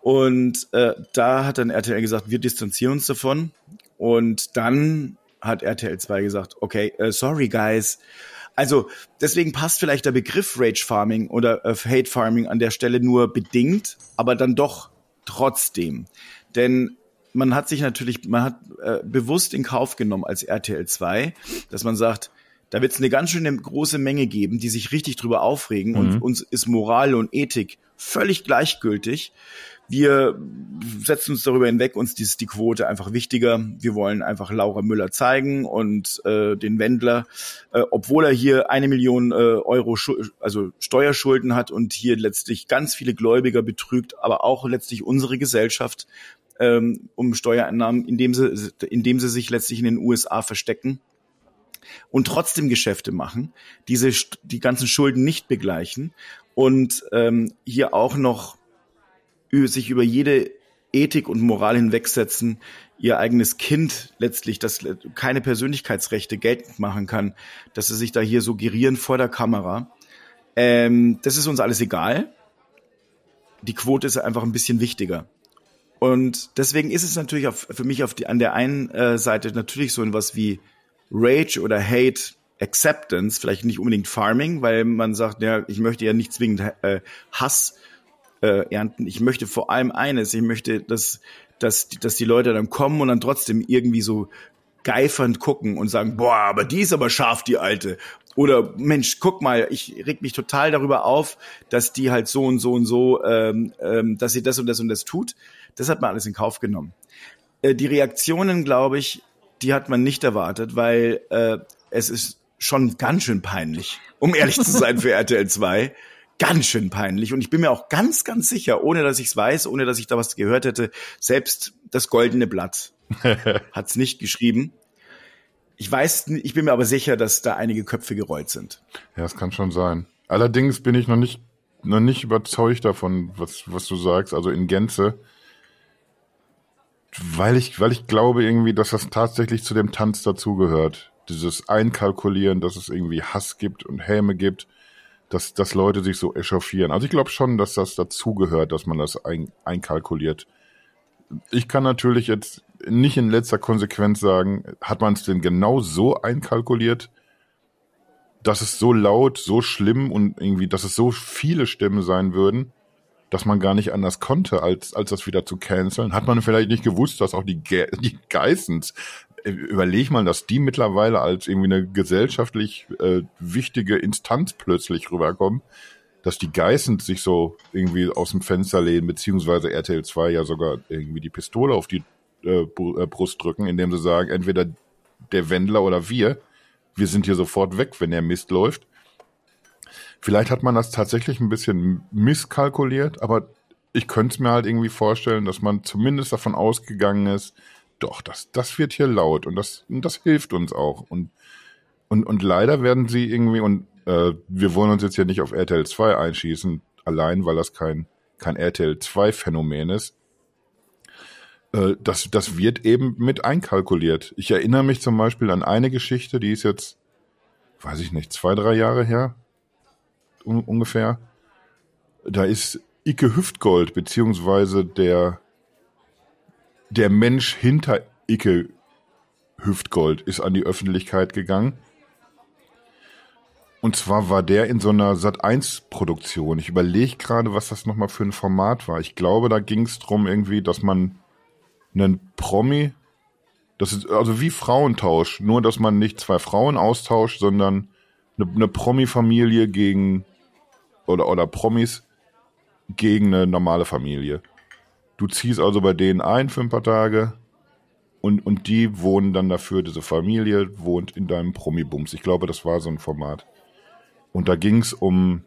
Und äh, da hat dann RTL gesagt, wir distanzieren uns davon. Und dann hat RTL 2 gesagt, okay, uh, sorry guys, also deswegen passt vielleicht der Begriff Rage Farming oder äh, Hate Farming an der Stelle nur bedingt, aber dann doch trotzdem. Denn man hat sich natürlich, man hat äh, bewusst in Kauf genommen als RTL 2, dass man sagt, da wird es eine ganz schöne große Menge geben, die sich richtig drüber aufregen mhm. und uns ist Moral und Ethik völlig gleichgültig. Wir setzen uns darüber hinweg, uns ist die Quote einfach wichtiger. Wir wollen einfach Laura Müller zeigen und äh, den Wendler, äh, obwohl er hier eine Million äh, Euro also Steuerschulden hat und hier letztlich ganz viele Gläubiger betrügt, aber auch letztlich unsere Gesellschaft ähm, um Steuereinnahmen, indem sie, indem sie sich letztlich in den USA verstecken und trotzdem Geschäfte machen, diese die ganzen Schulden nicht begleichen und ähm, hier auch noch sich über jede Ethik und Moral hinwegsetzen, ihr eigenes Kind letztlich, das keine Persönlichkeitsrechte geltend machen kann, dass sie sich da hier suggerieren vor der Kamera. Ähm, das ist uns alles egal. Die Quote ist einfach ein bisschen wichtiger. Und deswegen ist es natürlich auf, für mich auf die, an der einen äh, Seite natürlich so etwas wie Rage oder Hate Acceptance, vielleicht nicht unbedingt Farming, weil man sagt, ja, ich möchte ja nicht zwingend äh, Hass äh, ernten. Ich möchte vor allem eines, ich möchte, dass, dass, dass die Leute dann kommen und dann trotzdem irgendwie so geifernd gucken und sagen, boah, aber die ist aber scharf, die alte. Oder Mensch, guck mal, ich reg mich total darüber auf, dass die halt so und so und so, ähm, ähm, dass sie das und das und das tut. Das hat man alles in Kauf genommen. Äh, die Reaktionen, glaube ich, die hat man nicht erwartet, weil äh, es ist schon ganz schön peinlich, um ehrlich zu sein für RTL 2. Ganz schön peinlich. Und ich bin mir auch ganz, ganz sicher, ohne dass ich es weiß, ohne dass ich da was gehört hätte, selbst das goldene Blatt hat es nicht geschrieben. Ich weiß, ich bin mir aber sicher, dass da einige Köpfe gerollt sind. Ja, es kann schon sein. Allerdings bin ich noch nicht, noch nicht überzeugt davon, was, was du sagst, also in Gänze. Weil ich, weil ich glaube irgendwie, dass das tatsächlich zu dem Tanz dazugehört. Dieses Einkalkulieren, dass es irgendwie Hass gibt und Häme gibt, dass, dass Leute sich so echauffieren. Also ich glaube schon, dass das dazugehört, dass man das ein, einkalkuliert. Ich kann natürlich jetzt nicht in letzter Konsequenz sagen, hat man es denn genau so einkalkuliert, dass es so laut, so schlimm und irgendwie, dass es so viele Stimmen sein würden, dass man gar nicht anders konnte, als, als das wieder zu canceln. Hat man vielleicht nicht gewusst, dass auch die, Ge die Geissens, überleg mal, dass die mittlerweile als irgendwie eine gesellschaftlich äh, wichtige Instanz plötzlich rüberkommen, dass die Geissens sich so irgendwie aus dem Fenster lehnen, beziehungsweise RTL 2 ja sogar irgendwie die Pistole auf die äh, äh, Brust drücken, indem sie sagen, entweder der Wendler oder wir, wir sind hier sofort weg, wenn der Mist läuft. Vielleicht hat man das tatsächlich ein bisschen misskalkuliert, aber ich könnte es mir halt irgendwie vorstellen, dass man zumindest davon ausgegangen ist, doch, das, das wird hier laut und das, und das hilft uns auch. Und, und, und leider werden sie irgendwie, und äh, wir wollen uns jetzt hier nicht auf RTL 2 einschießen, allein weil das kein, kein RTL 2 Phänomen ist. Äh, das, das wird eben mit einkalkuliert. Ich erinnere mich zum Beispiel an eine Geschichte, die ist jetzt, weiß ich nicht, zwei, drei Jahre her, un ungefähr. Da ist Icke Hüftgold, beziehungsweise der, der Mensch hinter Icke Hüftgold ist an die Öffentlichkeit gegangen. Und zwar war der in so einer Sat1-Produktion. Ich überlege gerade, was das nochmal für ein Format war. Ich glaube, da ging es drum irgendwie, dass man einen Promi, das ist also wie Frauentausch, nur dass man nicht zwei Frauen austauscht, sondern eine, eine Promi-Familie gegen oder, oder Promis gegen eine normale Familie. Du ziehst also bei denen ein für ein paar Tage und, und die wohnen dann dafür, diese Familie wohnt in deinem Promi-Bums. Ich glaube, das war so ein Format. Und da ging es um,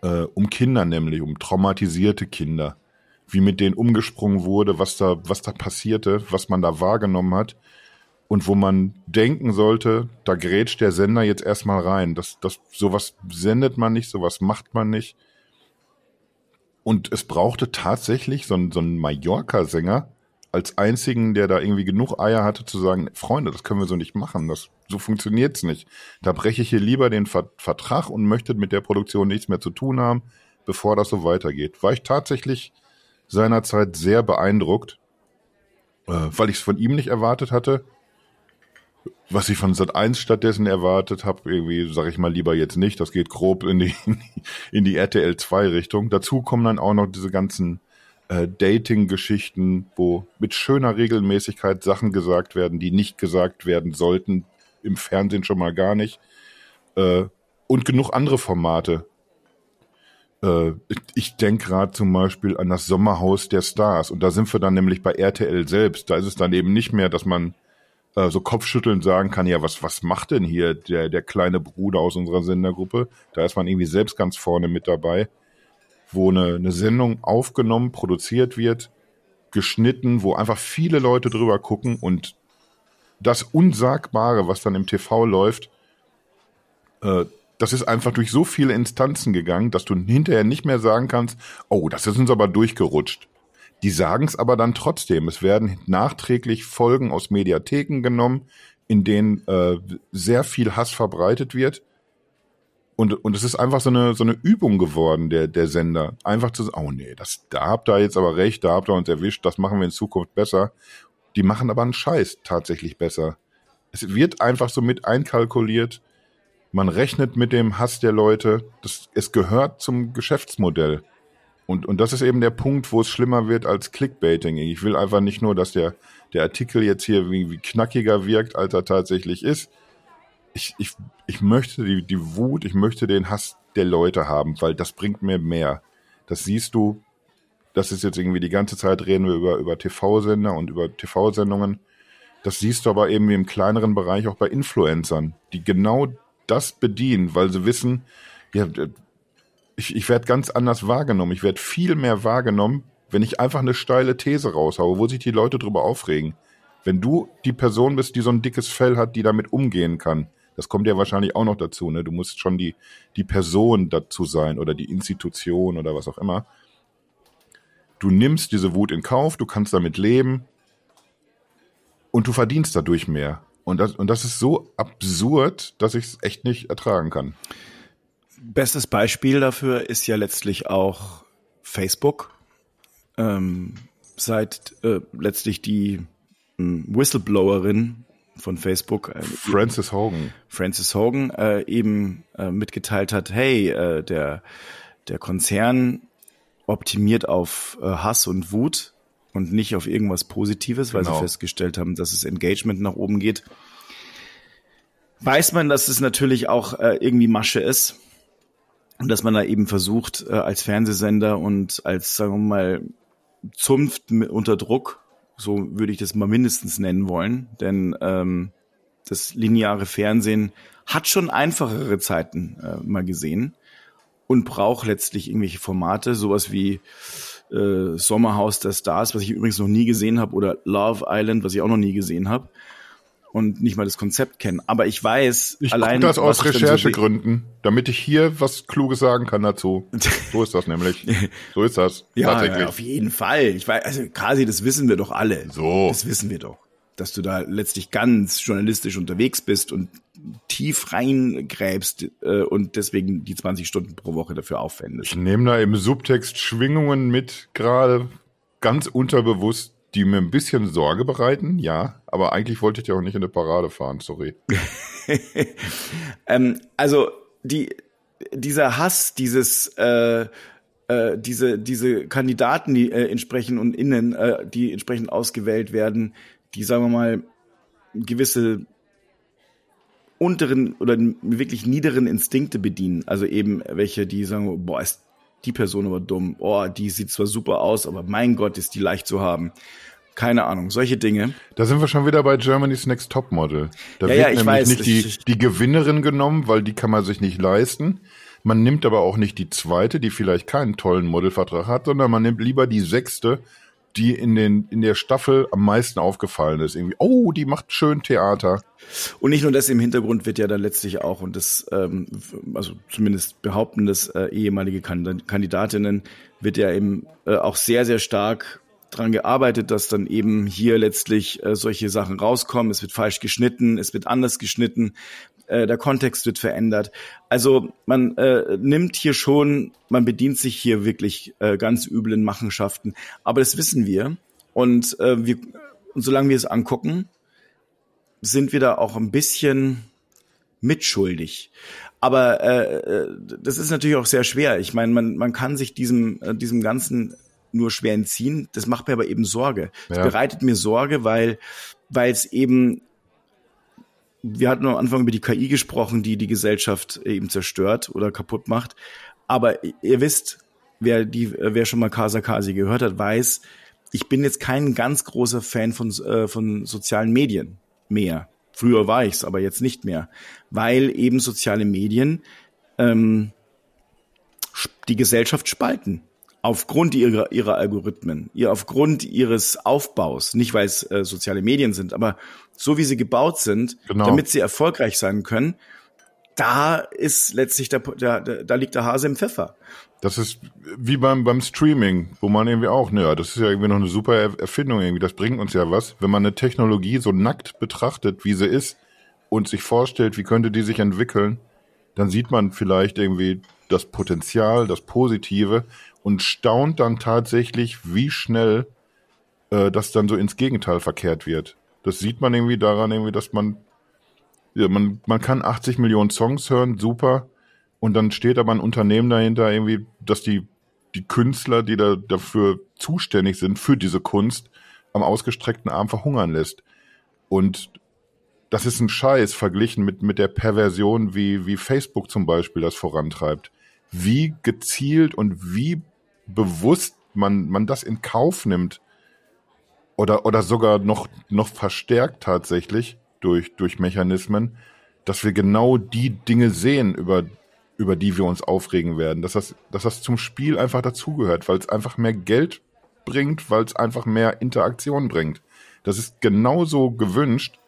äh, um Kinder nämlich, um traumatisierte Kinder wie mit denen umgesprungen wurde, was da, was da passierte, was man da wahrgenommen hat und wo man denken sollte, da grätscht der Sender jetzt erstmal rein. Das, das, sowas sendet man nicht, sowas macht man nicht. Und es brauchte tatsächlich so einen, so einen Mallorca-Sänger als einzigen, der da irgendwie genug Eier hatte zu sagen, Freunde, das können wir so nicht machen, das, so funktioniert's nicht. Da breche ich hier lieber den Ver Vertrag und möchte mit der Produktion nichts mehr zu tun haben, bevor das so weitergeht. War ich tatsächlich seinerzeit sehr beeindruckt, äh, weil ich es von ihm nicht erwartet hatte. Was ich von Sat 1 stattdessen erwartet habe, irgendwie sage ich mal lieber jetzt nicht, das geht grob in die, in die RTL 2 Richtung. Dazu kommen dann auch noch diese ganzen äh, Dating-Geschichten, wo mit schöner Regelmäßigkeit Sachen gesagt werden, die nicht gesagt werden sollten, im Fernsehen schon mal gar nicht. Äh, und genug andere Formate, äh, ich denke gerade zum Beispiel an das Sommerhaus der Stars. Und da sind wir dann nämlich bei RTL selbst. Da ist es dann eben nicht mehr, dass man äh, so kopfschüttelnd sagen kann, ja, was, was macht denn hier der, der kleine Bruder aus unserer Sendergruppe? Da ist man irgendwie selbst ganz vorne mit dabei, wo eine, eine Sendung aufgenommen, produziert wird, geschnitten, wo einfach viele Leute drüber gucken und das Unsagbare, was dann im TV läuft, äh, das ist einfach durch so viele Instanzen gegangen, dass du hinterher nicht mehr sagen kannst, oh, das ist uns aber durchgerutscht. Die sagen es aber dann trotzdem. Es werden nachträglich Folgen aus Mediatheken genommen, in denen äh, sehr viel Hass verbreitet wird. Und, und es ist einfach so eine, so eine Übung geworden, der, der Sender. Einfach zu sagen, oh nee, das, da habt ihr jetzt aber recht, da habt ihr uns erwischt, das machen wir in Zukunft besser. Die machen aber einen Scheiß tatsächlich besser. Es wird einfach so mit einkalkuliert, man rechnet mit dem Hass der Leute. Das, es gehört zum Geschäftsmodell. Und, und das ist eben der Punkt, wo es schlimmer wird als Clickbaiting. Ich will einfach nicht nur, dass der, der Artikel jetzt hier irgendwie knackiger wirkt, als er tatsächlich ist. Ich, ich, ich möchte die, die Wut, ich möchte den Hass der Leute haben, weil das bringt mir mehr. Das siehst du, das ist jetzt irgendwie die ganze Zeit reden wir über, über TV-Sender und über TV-Sendungen. Das siehst du aber eben im kleineren Bereich auch bei Influencern, die genau das bedienen, weil sie wissen, ja, ich, ich werde ganz anders wahrgenommen. Ich werde viel mehr wahrgenommen, wenn ich einfach eine steile These raushaue, wo sich die Leute drüber aufregen. Wenn du die Person bist, die so ein dickes Fell hat, die damit umgehen kann, das kommt ja wahrscheinlich auch noch dazu, ne? Du musst schon die, die Person dazu sein oder die Institution oder was auch immer. Du nimmst diese Wut in Kauf, du kannst damit leben und du verdienst dadurch mehr. Und das, und das ist so absurd, dass ich es echt nicht ertragen kann. Bestes Beispiel dafür ist ja letztlich auch Facebook. Ähm, seit äh, letztlich die äh, Whistleblowerin von Facebook, äh, Francis Hogan, Francis Hogan äh, eben äh, mitgeteilt hat, hey, äh, der der Konzern optimiert auf äh, Hass und Wut und nicht auf irgendwas Positives, weil genau. sie festgestellt haben, dass das Engagement nach oben geht. Weiß man, dass es natürlich auch irgendwie Masche ist und dass man da eben versucht, äh, als Fernsehsender und als, sagen wir mal, Zunft unter Druck, so würde ich das mal mindestens nennen wollen, denn ähm, das lineare Fernsehen hat schon einfachere Zeiten äh, mal gesehen und braucht letztlich irgendwelche Formate, sowas wie äh, Sommerhaus der Stars, was ich übrigens noch nie gesehen habe, oder Love Island, was ich auch noch nie gesehen habe und nicht mal das Konzept kenne. Aber ich weiß, ich allein das aus Recherchegründen, so damit ich hier was Kluges sagen kann dazu. So ist das nämlich. So ist das. ja, ja, auf jeden Fall. Ich weiß, also quasi, das wissen wir doch alle. So. Das wissen wir doch. Dass du da letztlich ganz journalistisch unterwegs bist und tief reingräbst äh, und deswegen die 20 Stunden pro Woche dafür aufwendest. Ich nehme da im Subtext Schwingungen mit, gerade ganz unterbewusst, die mir ein bisschen Sorge bereiten, ja, aber eigentlich wollte ich ja auch nicht in eine Parade fahren, sorry. ähm, also die, dieser Hass, dieses äh, äh, diese diese Kandidaten, die äh, entsprechend und innen, äh, die entsprechend ausgewählt werden, die sagen wir mal gewisse unteren oder wirklich niederen Instinkte bedienen. Also eben welche, die sagen, boah, ist die Person aber dumm. Oh, die sieht zwar super aus, aber mein Gott, ist die leicht zu haben. Keine Ahnung, solche Dinge. Da sind wir schon wieder bei Germany's Next Top Model. Da ja, wird ja, nämlich weiß, nicht die, die Gewinnerin genommen, weil die kann man sich nicht leisten. Man nimmt aber auch nicht die zweite, die vielleicht keinen tollen Modelvertrag hat, sondern man nimmt lieber die sechste, die in, den, in der Staffel am meisten aufgefallen ist. Irgendwie, oh, die macht schön Theater. Und nicht nur das, im Hintergrund wird ja dann letztlich auch, und das, ähm, also zumindest behaupten das äh, ehemalige Kandidatinnen, wird ja eben äh, auch sehr, sehr stark dran gearbeitet, dass dann eben hier letztlich äh, solche Sachen rauskommen. Es wird falsch geschnitten, es wird anders geschnitten, äh, der Kontext wird verändert. Also man äh, nimmt hier schon, man bedient sich hier wirklich äh, ganz üblen Machenschaften. Aber das wissen wir. Und äh, wir, solange wir es angucken, sind wir da auch ein bisschen mitschuldig. Aber äh, äh, das ist natürlich auch sehr schwer. Ich meine, man, man kann sich diesem, äh, diesem ganzen nur schwer entziehen. Das macht mir aber eben Sorge. Das ja. bereitet mir Sorge, weil weil es eben wir hatten am Anfang über die KI gesprochen, die die Gesellschaft eben zerstört oder kaputt macht. Aber ihr wisst, wer die, wer schon mal Casa Kasi gehört hat, weiß, ich bin jetzt kein ganz großer Fan von, äh, von sozialen Medien mehr. Früher war ich's, aber jetzt nicht mehr, weil eben soziale Medien ähm, die Gesellschaft spalten aufgrund ihrer, ihrer Algorithmen, ihr aufgrund ihres Aufbaus, nicht weil es äh, soziale Medien sind, aber so wie sie gebaut sind, genau. damit sie erfolgreich sein können, da ist letztlich der, der, der, da liegt der Hase im Pfeffer. Das ist wie beim, beim Streaming, wo man irgendwie auch, naja, das ist ja irgendwie noch eine super Erfindung irgendwie, das bringt uns ja was. Wenn man eine Technologie so nackt betrachtet, wie sie ist, und sich vorstellt, wie könnte die sich entwickeln, dann sieht man vielleicht irgendwie das Potenzial, das Positive und staunt dann tatsächlich, wie schnell äh, das dann so ins Gegenteil verkehrt wird. Das sieht man irgendwie daran, irgendwie, dass man, ja, man, man kann 80 Millionen Songs hören, super, und dann steht aber ein Unternehmen dahinter, irgendwie, dass die die Künstler, die da dafür zuständig sind, für diese Kunst, am ausgestreckten Arm verhungern lässt. Und das ist ein Scheiß verglichen mit, mit der Perversion, wie, wie Facebook zum Beispiel das vorantreibt. Wie gezielt und wie bewusst man, man das in Kauf nimmt. Oder, oder sogar noch, noch verstärkt tatsächlich durch, durch Mechanismen, dass wir genau die Dinge sehen, über, über die wir uns aufregen werden. Dass das, dass das zum Spiel einfach dazugehört, weil es einfach mehr Geld bringt, weil es einfach mehr Interaktion bringt. Das ist genauso gewünscht.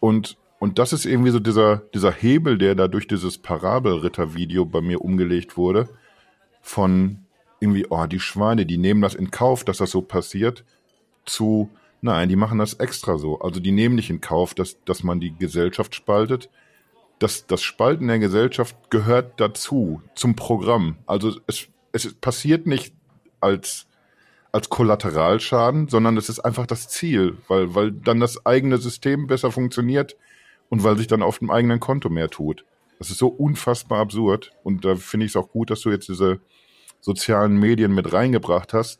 Und, und das ist irgendwie so dieser, dieser Hebel, der da durch dieses Parabelritter-Video bei mir umgelegt wurde. Von irgendwie, oh, die Schweine, die nehmen das in Kauf, dass das so passiert, zu, nein, die machen das extra so. Also die nehmen nicht in Kauf, dass, dass man die Gesellschaft spaltet. Das, das Spalten der Gesellschaft gehört dazu, zum Programm. Also es, es passiert nicht als, als Kollateralschaden, sondern es ist einfach das Ziel, weil, weil dann das eigene System besser funktioniert und weil sich dann auf dem eigenen Konto mehr tut. Das ist so unfassbar absurd und da finde ich es auch gut, dass du jetzt diese sozialen Medien mit reingebracht hast,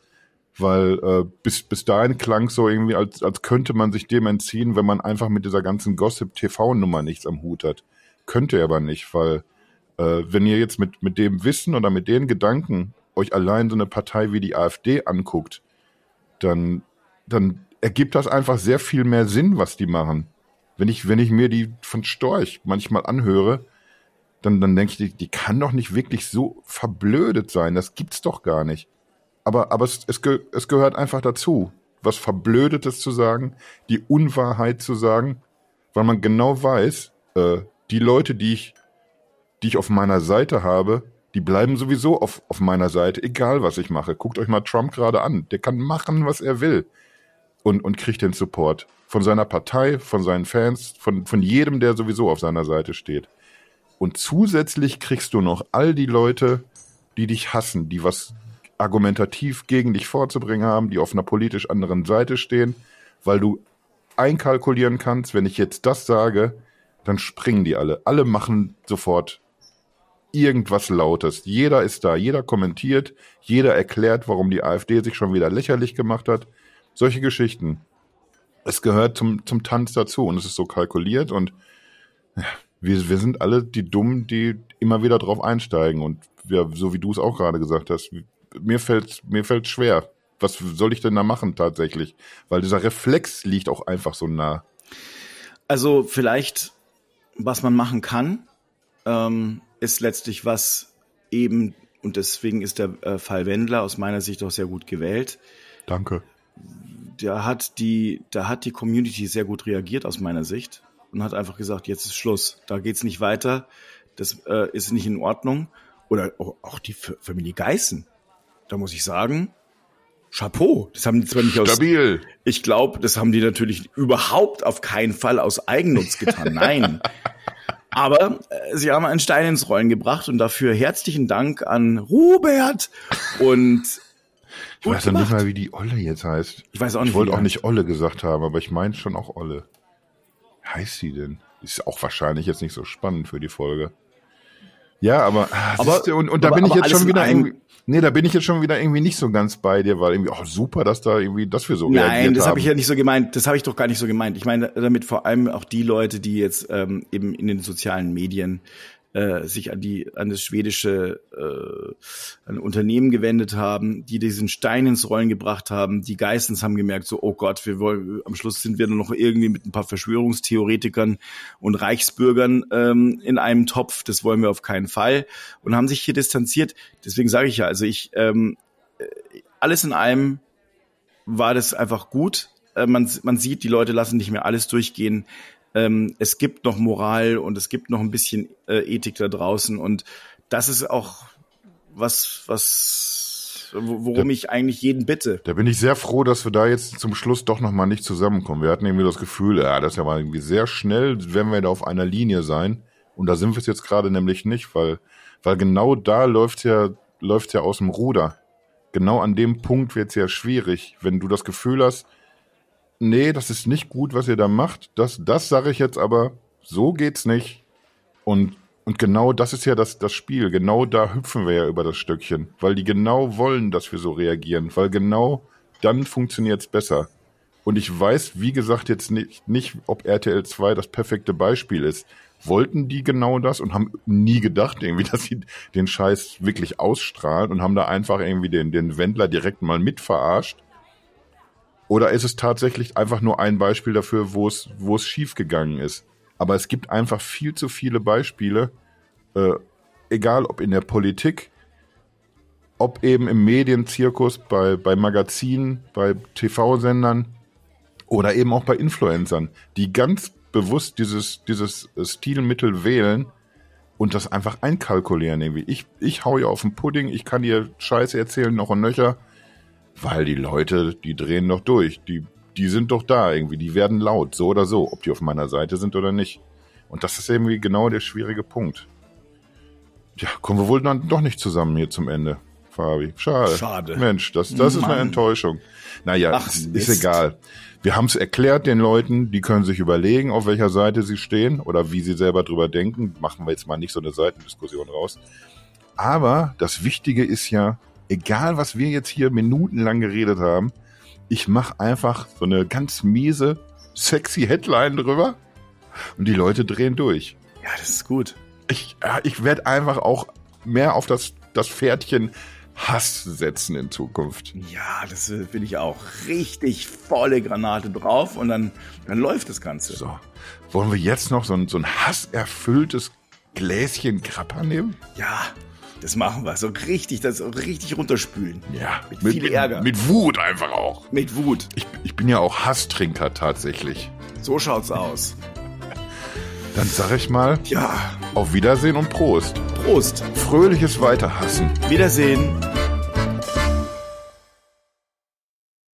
weil äh, bis, bis dahin klang es so irgendwie, als, als könnte man sich dem entziehen, wenn man einfach mit dieser ganzen Gossip-TV-Nummer nichts am Hut hat. Könnte er aber nicht, weil äh, wenn ihr jetzt mit, mit dem Wissen oder mit den Gedanken euch allein so eine Partei wie die AfD anguckt, dann, dann ergibt das einfach sehr viel mehr Sinn, was die machen. Wenn ich, wenn ich mir die von Storch manchmal anhöre, dann, dann denke ich, die, die kann doch nicht wirklich so verblödet sein. Das gibt's doch gar nicht. Aber, aber es, es, es gehört einfach dazu, was Verblödetes zu sagen, die Unwahrheit zu sagen, weil man genau weiß, äh, die Leute, die ich, die ich auf meiner Seite habe, die bleiben sowieso auf, auf meiner Seite, egal was ich mache. Guckt euch mal Trump gerade an. Der kann machen, was er will. Und, und kriegt den Support. Von seiner Partei, von seinen Fans, von, von jedem, der sowieso auf seiner Seite steht. Und zusätzlich kriegst du noch all die Leute, die dich hassen, die was argumentativ gegen dich vorzubringen haben, die auf einer politisch anderen Seite stehen, weil du einkalkulieren kannst, wenn ich jetzt das sage, dann springen die alle. Alle machen sofort irgendwas Lautes. Jeder ist da, jeder kommentiert, jeder erklärt, warum die AfD sich schon wieder lächerlich gemacht hat. Solche Geschichten. Es gehört zum, zum Tanz dazu und es ist so kalkuliert und wir, wir sind alle die Dummen, die immer wieder drauf einsteigen und wir, so wie du es auch gerade gesagt hast, mir fällt mir fällt schwer. Was soll ich denn da machen tatsächlich? Weil dieser Reflex liegt auch einfach so nah. Also vielleicht, was man machen kann, ähm, ist letztlich was eben, und deswegen ist der äh, Fall Wendler aus meiner Sicht auch sehr gut gewählt. Danke. Da hat die, da hat die Community sehr gut reagiert aus meiner Sicht und hat einfach gesagt, jetzt ist Schluss, da geht's nicht weiter, das äh, ist nicht in Ordnung. Oder auch, auch die Familie Geißen, da muss ich sagen, Chapeau. Das haben die zwar nicht Stabil. aus. Ich glaube, das haben die natürlich überhaupt auf keinen Fall aus Eigennutz getan. Nein. Aber äh, sie haben einen Stein ins Rollen gebracht und dafür herzlichen Dank an Robert und ich weiß ja nicht mal, wie die Olle jetzt heißt. Ich weiß auch nicht. Ich wollte auch nicht Olle gesagt haben, aber ich meine schon auch Olle. Heißt sie denn? Ist auch wahrscheinlich jetzt nicht so spannend für die Folge. Ja, aber, ah, aber siehste, und, und da bin ich jetzt schon wieder irgendwie, nee, da bin ich jetzt schon wieder irgendwie nicht so ganz bei dir, weil irgendwie, oh super, dass da irgendwie, dass wir so Nein, reagiert das habe hab ich ja nicht so gemeint. Das habe ich doch gar nicht so gemeint. Ich meine damit vor allem auch die Leute, die jetzt ähm, eben in den sozialen Medien äh, sich an die an das schwedische äh, an Unternehmen gewendet haben, die diesen Stein ins Rollen gebracht haben. Die Geistens haben gemerkt, so oh Gott, wir wollen am Schluss sind wir nur noch irgendwie mit ein paar Verschwörungstheoretikern und Reichsbürgern ähm, in einem Topf. Das wollen wir auf keinen Fall und haben sich hier distanziert. Deswegen sage ich ja, also ich ähm, äh, alles in allem war das einfach gut. Äh, man, man sieht, die Leute lassen nicht mehr alles durchgehen ähm, es gibt noch Moral und es gibt noch ein bisschen äh, Ethik da draußen und das ist auch was, was, worum da, ich eigentlich jeden bitte. Da bin ich sehr froh, dass wir da jetzt zum Schluss doch nochmal nicht zusammenkommen. Wir hatten irgendwie das Gefühl, ja, das ist ja mal irgendwie sehr schnell, werden wir da auf einer Linie sein. Und da sind wir es jetzt gerade nämlich nicht, weil, weil genau da läuft ja, läuft ja aus dem Ruder. Genau an dem Punkt wird es ja schwierig, wenn du das Gefühl hast, nee, das ist nicht gut, was ihr da macht. Das, das sage ich jetzt aber, so geht's nicht. Und Und genau das ist ja das, das Spiel. Genau da hüpfen wir ja über das Stöckchen. Weil die genau wollen, dass wir so reagieren. Weil genau dann funktioniert's besser. Und ich weiß, wie gesagt, jetzt nicht, nicht, ob RTL 2 das perfekte Beispiel ist. Wollten die genau das und haben nie gedacht, irgendwie, dass sie den Scheiß wirklich ausstrahlen und haben da einfach irgendwie den, den Wendler direkt mal mit verarscht? Oder ist es tatsächlich einfach nur ein Beispiel dafür, wo es, wo es schiefgegangen ist? Aber es gibt einfach viel zu viele Beispiele, äh, egal ob in der Politik, ob eben im Medienzirkus, bei, bei Magazinen, bei TV-Sendern oder eben auch bei Influencern, die ganz bewusst dieses, dieses Stilmittel wählen und das einfach einkalkulieren irgendwie. Ich, ich hau ja auf den Pudding, ich kann dir Scheiße erzählen, noch und nöcher, weil die Leute, die drehen doch durch, die die sind doch da irgendwie, die werden laut, so oder so, ob die auf meiner Seite sind oder nicht. Und das ist irgendwie genau der schwierige Punkt. Ja, kommen wir wohl dann doch nicht zusammen hier zum Ende, Fabi. Schade. Schade. Mensch, das, das ist eine Enttäuschung. Naja, Ach, ist, ist egal. Wir haben es erklärt den Leuten, die können sich überlegen, auf welcher Seite sie stehen oder wie sie selber drüber denken. Machen wir jetzt mal nicht so eine Seitendiskussion raus. Aber das Wichtige ist ja, egal was wir jetzt hier minutenlang geredet haben, ich mache einfach so eine ganz miese, sexy Headline drüber und die Leute drehen durch. Ja, das ist gut. Ich, ich werde einfach auch mehr auf das, das Pferdchen Hass setzen in Zukunft. Ja, das will äh, ich auch. Richtig volle Granate drauf und dann, dann läuft das Ganze. So. Wollen wir jetzt noch so ein, so ein hasserfülltes Gläschen Krapper nehmen? Ja, das machen wir. So richtig, das so richtig runterspülen. Ja. Mit, mit viel mit, Ärger. Mit Wut einfach auch. Mit Wut. Ich, ich bin ja auch Hasstrinker tatsächlich. So schaut's aus. Dann sag ich mal. Ja. Auf Wiedersehen und Prost. Prost. Fröhliches Weiterhassen. Wiedersehen.